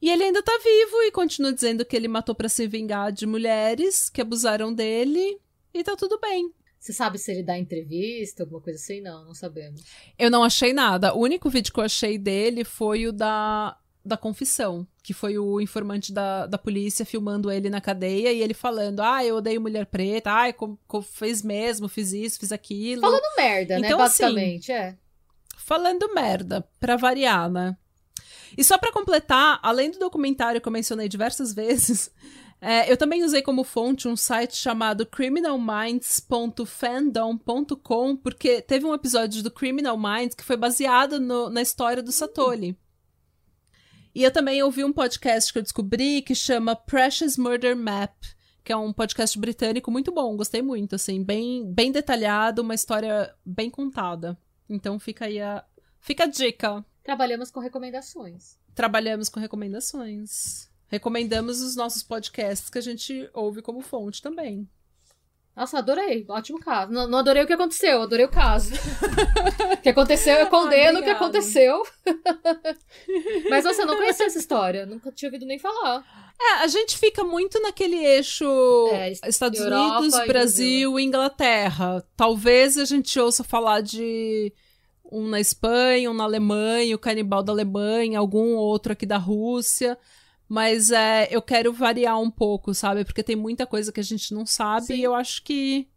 E ele ainda tá vivo e continua dizendo que ele matou pra se vingar de mulheres que abusaram dele e tá tudo bem. Você sabe se ele dá entrevista, alguma coisa assim? Não, não sabemos. Eu não achei nada. O único vídeo que eu achei dele foi o da, da confissão, que foi o informante da, da polícia filmando ele na cadeia e ele falando: Ah, eu odeio mulher preta, ai, co- co- fez mesmo, fiz isso, fiz aquilo. Falando merda, né? Então, assim, Basicamente, é. Falando merda, pra variar, né? E só pra completar, além do documentário que eu mencionei diversas vezes, é, eu também usei como fonte um site chamado criminalminds.fandom.com, porque teve um episódio do Criminal Minds que foi baseado no- na história do Satoli. E eu também ouvi um podcast que eu descobri que chama Precious Murder Map, que é um podcast britânico muito bom, gostei muito, assim, bem, bem detalhado, uma história bem contada. Então fica aí a, fica a dica. Trabalhamos com recomendações. Trabalhamos com recomendações. Recomendamos os nossos podcasts que a gente ouve como fonte também. Nossa, adorei. Ótimo caso. Não, não adorei o que aconteceu, adorei o caso. o que aconteceu, eu condeno o que aconteceu. Mas nossa, eu não conhecia essa história. Nunca tinha ouvido nem falar. É, a gente fica muito naquele eixo é, Estados Europa Unidos, Brasil, Brasil, Inglaterra. Talvez a gente ouça falar de um na Espanha, um na Alemanha, o canibal da Alemanha, algum outro aqui da Rússia. Mas é, eu quero variar um pouco, sabe? Porque tem muita coisa que a gente não sabe Sim. e eu acho que.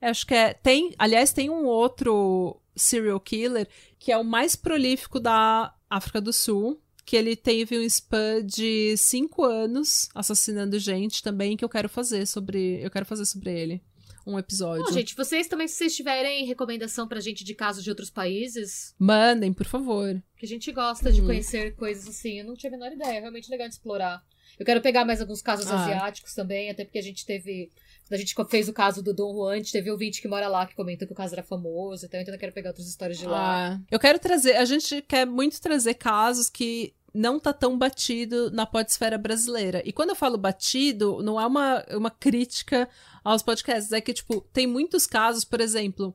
Acho que é. Tem. Aliás, tem um outro serial killer que é o mais prolífico da África do Sul. Que ele teve um spam de cinco anos assassinando gente também, que eu quero fazer sobre. Eu quero fazer sobre ele um episódio. Bom, gente, vocês também, se vocês tiverem recomendação pra gente de casos de outros países. Mandem, por favor. Que a gente gosta de uhum. conhecer coisas assim. Eu não tinha a menor ideia. É realmente legal de explorar. Eu quero pegar mais alguns casos ah. asiáticos também, até porque a gente teve. Quando a gente fez o caso do Dom Juan, teve ouvinte que mora lá que comentou que o caso era famoso, então eu ainda quero pegar outras histórias de lá. Ah. Eu quero trazer. A gente quer muito trazer casos que não tá tão batido na podesfera brasileira. E quando eu falo batido, não é uma, uma crítica aos podcasts, é que, tipo, tem muitos casos, por exemplo,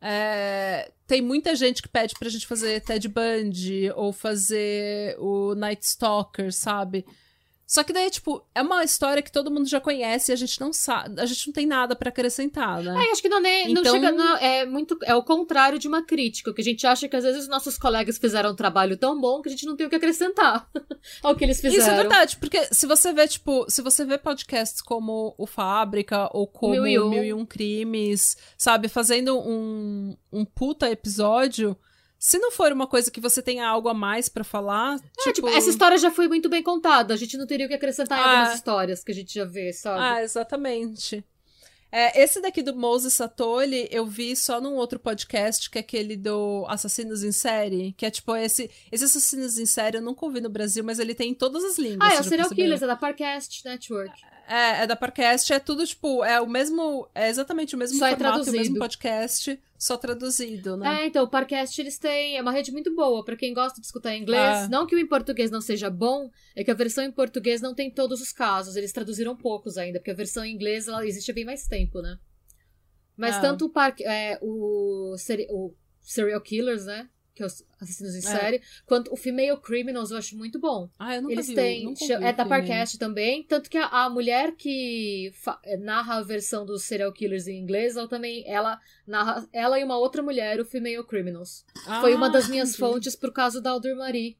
é, tem muita gente que pede pra gente fazer Ted Bundy ou fazer o Night Stalker, sabe? Só que daí, tipo, é uma história que todo mundo já conhece e a gente não sabe, a gente não tem nada para acrescentar, né? É, acho que não, nem, então... não chega. Não, é muito. É o contrário de uma crítica, que a gente acha que às vezes os nossos colegas fizeram um trabalho tão bom que a gente não tem o que acrescentar ao que eles fizeram. Isso é verdade, porque se você vê, tipo, se você vê podcasts como o Fábrica ou como Mil e Um, Mil e um Crimes, sabe, fazendo um, um puta episódio se não for uma coisa que você tenha algo a mais para falar. É, tipo... tipo... essa história já foi muito bem contada. A gente não teria o que acrescentar ah. histórias que a gente já vê, sabe? Ah, exatamente. É, esse daqui do Moses Satoli eu vi só num outro podcast, que é aquele do Assassinos em Série. Que é tipo esse. Esse Assassinos em Série eu nunca ouvi no Brasil, mas ele tem em todas as línguas. Ah, é o Serial Killers, é da Parcast Network. É, é da Parcast, é tudo, tipo, é o mesmo. É exatamente o mesmo só é formato, é o mesmo podcast, só traduzido, né? É, então, o Parcast eles têm. É uma rede muito boa para quem gosta de escutar em inglês. Ah. Não que o em português não seja bom, é que a versão em português não tem todos os casos. Eles traduziram poucos ainda, porque a versão em inglês ela existe há bem mais tempo, né? Mas ah. tanto o, par, é, o, o Serial Killers, né? Que é os assassinos em é. série, quanto o Female Criminals eu acho muito bom. Ah, eu nunca Eles vi, têm, nunca é da Parcast também, tanto que a, a mulher que eh, narra a versão dos serial killers em inglês, ela também, ela narra, ela e uma outra mulher, o Female Criminals. Ah, Foi uma das minhas entendi. fontes por causa da Alder Marie.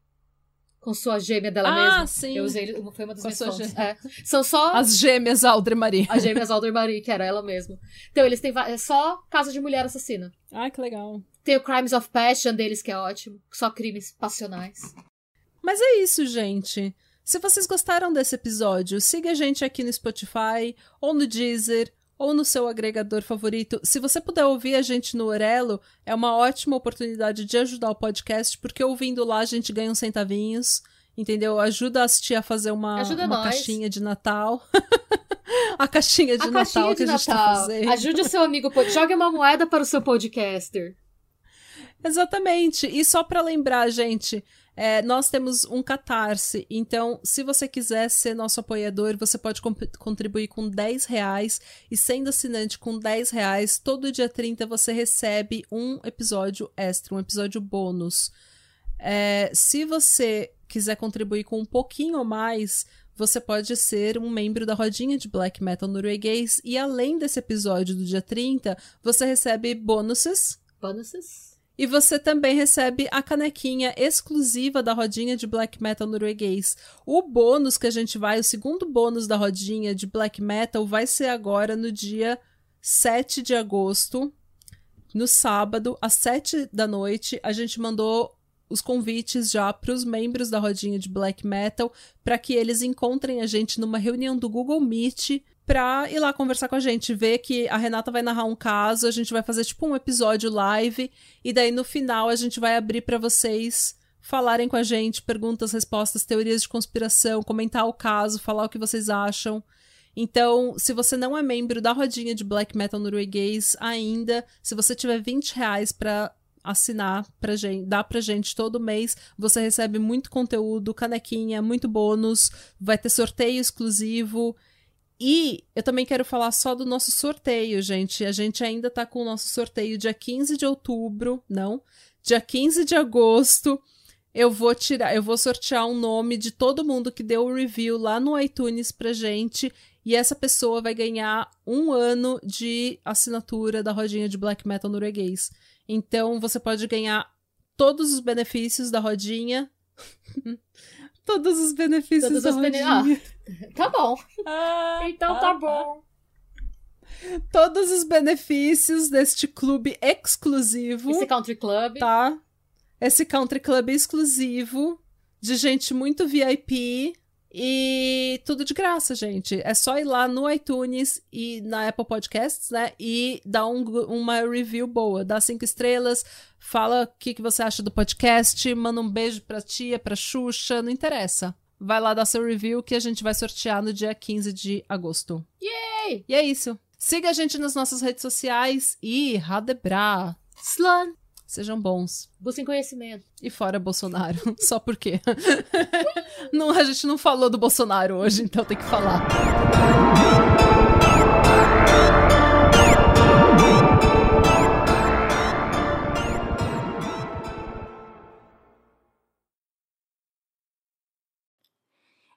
Com sua gêmea dela ah, mesma. sim. Eu usei, foi uma das com minhas fontes. É. São só... As gêmeas Alder Marie. As gêmeas Alder Marie, que era ela mesma. Então, eles têm é só casa de mulher assassina. Ah, que legal. Tem o Crimes of Passion deles, que é ótimo. Só crimes passionais. Mas é isso, gente. Se vocês gostaram desse episódio, siga a gente aqui no Spotify, ou no Deezer, ou no seu agregador favorito. Se você puder ouvir a gente no Orelo, é uma ótima oportunidade de ajudar o podcast, porque ouvindo lá a gente ganha uns centavinhos, entendeu? Ajuda a assistir a fazer uma, uma caixinha de Natal. a caixinha de a Natal caixinha que de a gente Natal. tá fazendo. Ajude o seu amigo, jogue uma moeda para o seu podcaster. Exatamente. E só para lembrar, gente, é, nós temos um catarse. Então, se você quiser ser nosso apoiador, você pode contribuir com 10 reais. E sendo assinante com 10 reais, todo dia 30 você recebe um episódio extra, um episódio bônus. É, se você quiser contribuir com um pouquinho mais, você pode ser um membro da rodinha de black metal norueguês. E além desse episódio do dia 30, você recebe bônus. Bônus? E você também recebe a canequinha exclusiva da rodinha de black metal norueguês. O bônus que a gente vai, o segundo bônus da rodinha de black metal, vai ser agora no dia 7 de agosto, no sábado, às 7 da noite. A gente mandou os convites já para os membros da rodinha de black metal para que eles encontrem a gente numa reunião do Google Meet pra ir lá conversar com a gente, ver que a Renata vai narrar um caso, a gente vai fazer tipo um episódio live e daí no final a gente vai abrir para vocês falarem com a gente, perguntas, respostas, teorias de conspiração, comentar o caso, falar o que vocês acham. Então, se você não é membro da rodinha de black metal norueguês ainda, se você tiver 20 reais para assinar pra gente, dá pra gente todo mês, você recebe muito conteúdo, canequinha, muito bônus, vai ter sorteio exclusivo E eu também quero falar só do nosso sorteio, gente. A gente ainda tá com o nosso sorteio dia 15 de outubro, não, dia 15 de agosto. Eu vou tirar, eu vou sortear um nome de todo mundo que deu o review lá no iTunes pra gente. E essa pessoa vai ganhar um ano de assinatura da rodinha de black metal norueguês. Então você pode ganhar todos os benefícios da rodinha. todos os benefícios Todos da os bene- rodinha. Tá bom. Então tá bom. Todos os benefícios deste clube exclusivo. Esse country club. tá? Esse country club exclusivo de gente muito VIP e tudo de graça, gente. É só ir lá no iTunes e na Apple Podcasts, né? E dar um, uma review boa, dá cinco estrelas, fala o que, que você acha do podcast, manda um beijo pra tia, pra Xuxa, não interessa. Vai lá dar seu review que a gente vai sortear no dia 15 de agosto. Yay! E é isso. Siga a gente nas nossas redes sociais e Radebra. Slan. Sejam bons. Busquem conhecimento. E fora Bolsonaro. Só porque. não, a gente não falou do Bolsonaro hoje, então tem que falar.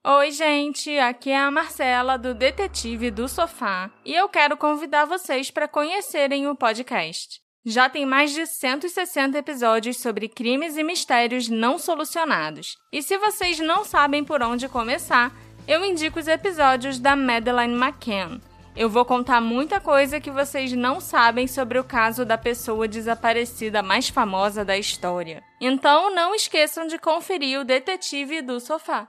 Oi, gente, aqui é a Marcela do Detetive do Sofá e eu quero convidar vocês para conhecerem o podcast. Já tem mais de 160 episódios sobre crimes e mistérios não solucionados. E se vocês não sabem por onde começar, eu indico os episódios da Madeleine McCann. Eu vou contar muita coisa que vocês não sabem sobre o caso da pessoa desaparecida mais famosa da história. Então não esqueçam de conferir o Detetive do Sofá.